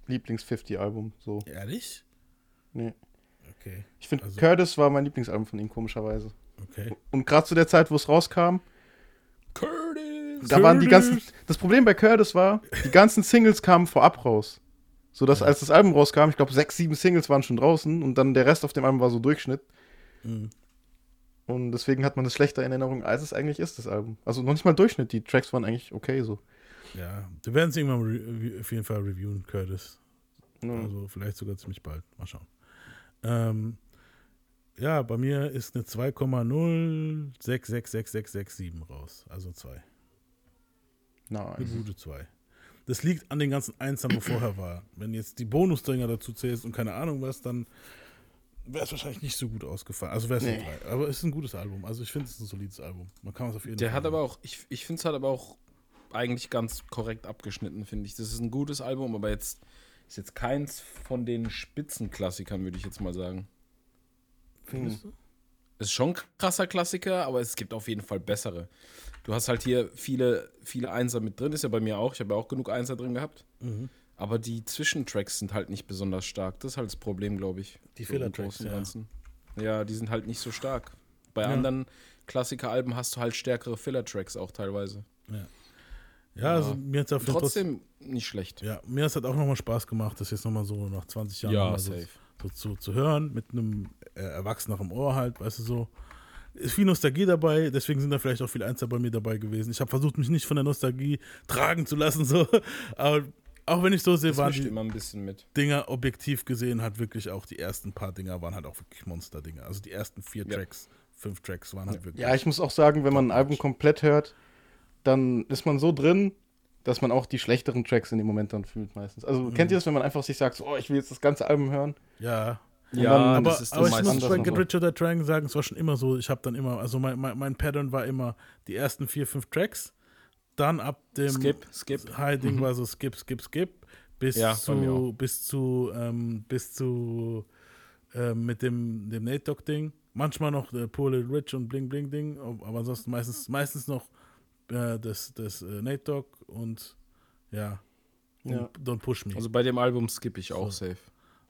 Lieblings-50-Album. So. Ehrlich? Nee. Okay. Ich finde, Also- Curtis war mein Lieblingsalbum von ihm, komischerweise. Okay. Und gerade zu der Zeit, wo es rauskam, Curtis! da waren die ganzen. Das Problem bei Curtis war, die ganzen Singles kamen vorab raus. So dass als das Album rauskam, ich glaube, sechs, sieben Singles waren schon draußen und dann der Rest auf dem Album war so Durchschnitt. Mhm. Und deswegen hat man das schlechter in Erinnerung, als es eigentlich ist, das Album. Also noch nicht mal Durchschnitt, die Tracks waren eigentlich okay so. Ja, wir werden es irgendwann auf jeden Fall reviewen, Curtis. Ja. Also vielleicht sogar ziemlich bald. Mal schauen. Ähm, ja, bei mir ist eine 2,06666667 raus. Also 2. Eine Nice. gute 2. Das liegt an den ganzen Einsern, wo vorher war. Wenn jetzt die Bonusdinger dazu zählst und keine Ahnung was, dann wäre es wahrscheinlich nicht so gut ausgefallen. Also wäre es Nee. 3. Aber es ist ein gutes Album. Also ich finde es ist ein solides Album. Man kann es auf jeden Der Fall. hat aber auch, ich, ich finde es halt aber auch eigentlich ganz korrekt abgeschnitten, finde ich. Das ist ein gutes Album, aber jetzt ist jetzt keins von den Spitzenklassikern, würde ich jetzt mal sagen. Findest du? Ist schon ein krasser Klassiker, aber es gibt auf jeden Fall bessere. Du hast halt hier viele, viele Einser mit drin, ist ja bei mir auch. Ich habe ja auch genug Einser drin gehabt. Mhm. Aber die Zwischentracks sind halt nicht besonders stark. Das ist halt das Problem, glaube ich. Die So und ja. Ganzen. Ja, die sind halt nicht so stark. Bei Ja. anderen Klassikeralben hast du halt stärkere Filler-Tracks auch teilweise. Ja, also mir hat es auf jeden Fall Trotzdem nicht schlecht. Ja, mir hat es halt auch nochmal Spaß gemacht, das jetzt nochmal so nach 20 Jahren Ja, mal so, safe. So zu, zu hören, mit einem äh, erwachseneren Ohr halt, weißt du so. Ist viel Nostalgie dabei, deswegen sind da vielleicht auch viele Einser bei mir dabei gewesen. Ich habe versucht, mich nicht von der Nostalgie tragen zu lassen, so. Aber auch wenn ich so sehe, Das waren die immer ein bisschen mit. Dinger objektiv gesehen, hat wirklich auch die ersten paar Dinger waren halt auch wirklich Monster-Dinger. Also die ersten vier Ja. Tracks, fünf Tracks waren halt wirklich. Ja, ich muss auch sagen, wenn man ein Album komplett hört, dann ist man so drin, dass man auch die schlechteren Tracks in dem Moment dann fühlt meistens. Also Mhm. kennt ihr das, wenn man einfach sich sagt, so, oh, ich will jetzt das ganze Album hören? ja. Und Ja, dann- Aber, das ist aber ich muss bei Get. Rich or Die Trying sagen, es war schon immer so, ich habe dann immer, also mein, mein, mein Pattern war immer die ersten vier, fünf Tracks, dann ab dem Skip, skip. High-Ding war so Skip, Skip, Skip, bis Ja, zu, bis zu, ähm, bis zu, ähm, mit dem, dem Nate Dogg-Ding, manchmal noch äh, Poor Little Rich und Bling Bling Ding, aber ansonsten meistens, meistens noch äh, das, das äh, Nate Dogg und ja, und Ja. Don't Push Me. Also bei dem Album skippe ich auch So. safe.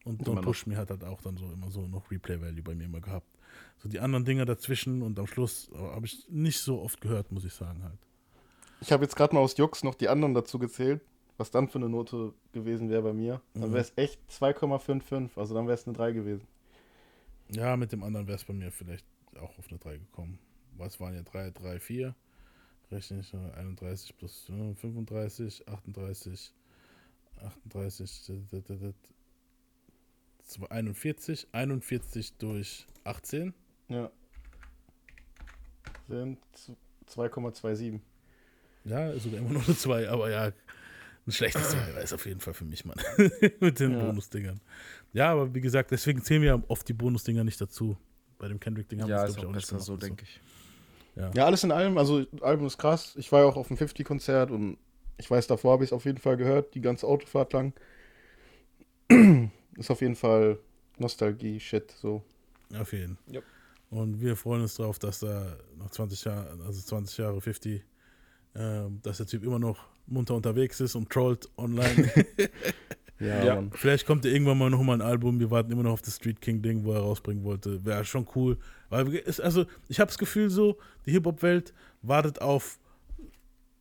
Und Immer Don't noch. Push Me hat halt auch dann so immer so noch Replay-Value bei mir immer gehabt. So die anderen Dinger dazwischen und am Schluss äh, habe ich nicht so oft gehört, muss ich sagen halt. Ich habe jetzt gerade mal aus Jux noch die anderen dazu gezählt, was dann für eine Note gewesen wäre bei mir. Dann Mhm. wäre es echt 2,55, also dann wäre es eine 3 gewesen. Ja, mit dem anderen wäre es bei mir vielleicht auch auf eine 3 gekommen. Was waren ja 3, 3, 4? Rechne ich äh, 31 plus äh, 35, 38, 38, äh, d- d- d- zwei- 41, 41 durch 18. Ja. Sind z- 2,27. Ja, ist sogar immer noch eine 2, aber ja, ein schlechtes 2 ist auf jeden Fall für mich, Mann. Mit den Ja. Bonusdingern. Ja, aber wie gesagt, deswegen zählen wir oft die Bonusdinger nicht dazu. Bei dem Kendrick-Ding haben wir Ja, es, ist glaub auch ich, nicht besser so, gemacht. denke ich. Ja, alles in allem, also Album ist krass. Ich war ja auch auf dem 50-Konzert und ich weiß, davor habe ich es auf jeden Fall gehört, die ganze Autofahrt lang. ist auf jeden Fall Nostalgie-Shit, so. Auf jeden. Yep. Und wir freuen uns darauf, dass da nach 20 Jahren, also 20 Jahre 50, ähm, dass der Typ immer noch munter unterwegs ist und trollt online. Ja, Ja. Vielleicht kommt er irgendwann mal noch mal ein Album. Wir warten immer noch auf das Street King Ding, wo er rausbringen wollte. Wäre schon cool. Weil also ich habe das Gefühl so, die Hip Hop Welt wartet auf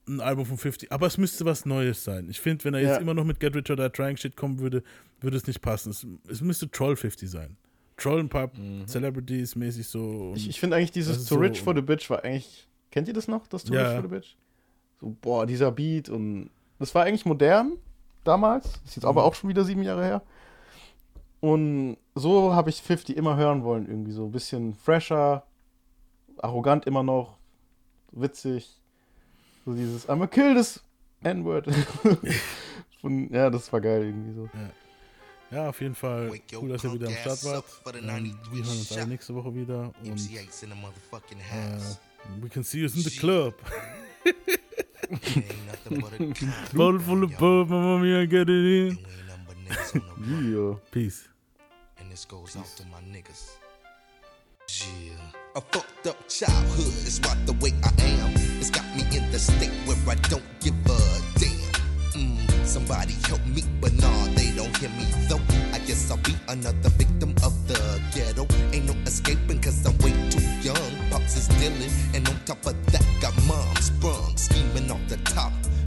ein Album von 50. Aber es müsste was Neues sein. Ich finde, wenn er jetzt Ja. immer noch mit Get Rich or Die Trying Shit kommen würde, würde es nicht passen. Es, es müsste Troll 50 sein. Troll ein paar Celebrities mäßig so. Ich, ich finde eigentlich Das dieses ist Too so- Rich for the Bitch war eigentlich. Kennt ihr das noch, das Too Ja. Rich for the Bitch? So, boah, dieser Beat und. Das war eigentlich modern damals. Ist jetzt Mhm. aber auch schon wieder sieben Jahre her. Und so habe ich 50 immer hören wollen, irgendwie so ein bisschen fresher, arrogant immer noch, witzig. So dieses I'm a kill this N-Word. Ja, das war geil irgendwie so. Ja, auf jeden Fall cool, dass ihr wieder am Start wart. up for the Ähm, 93 wir hören uns alle nächste Woche wieder und MCA's in the motherfucking äh, house. we can see us in the club. Bottle full of bub, mama mia, get it in. Yeah. Peace. And this goes out to my niggas. Yeah. A fucked up childhood is right the way I am. It's got me in the state where I don't give a damn. Mm, somebody help me, but nah, they don't hear me though. I guess I'll be another victim of the ghetto. Ain't no escaping cause I'm way too young. Pops is dealing, and on top of that, got mom sprung, scheming off the top.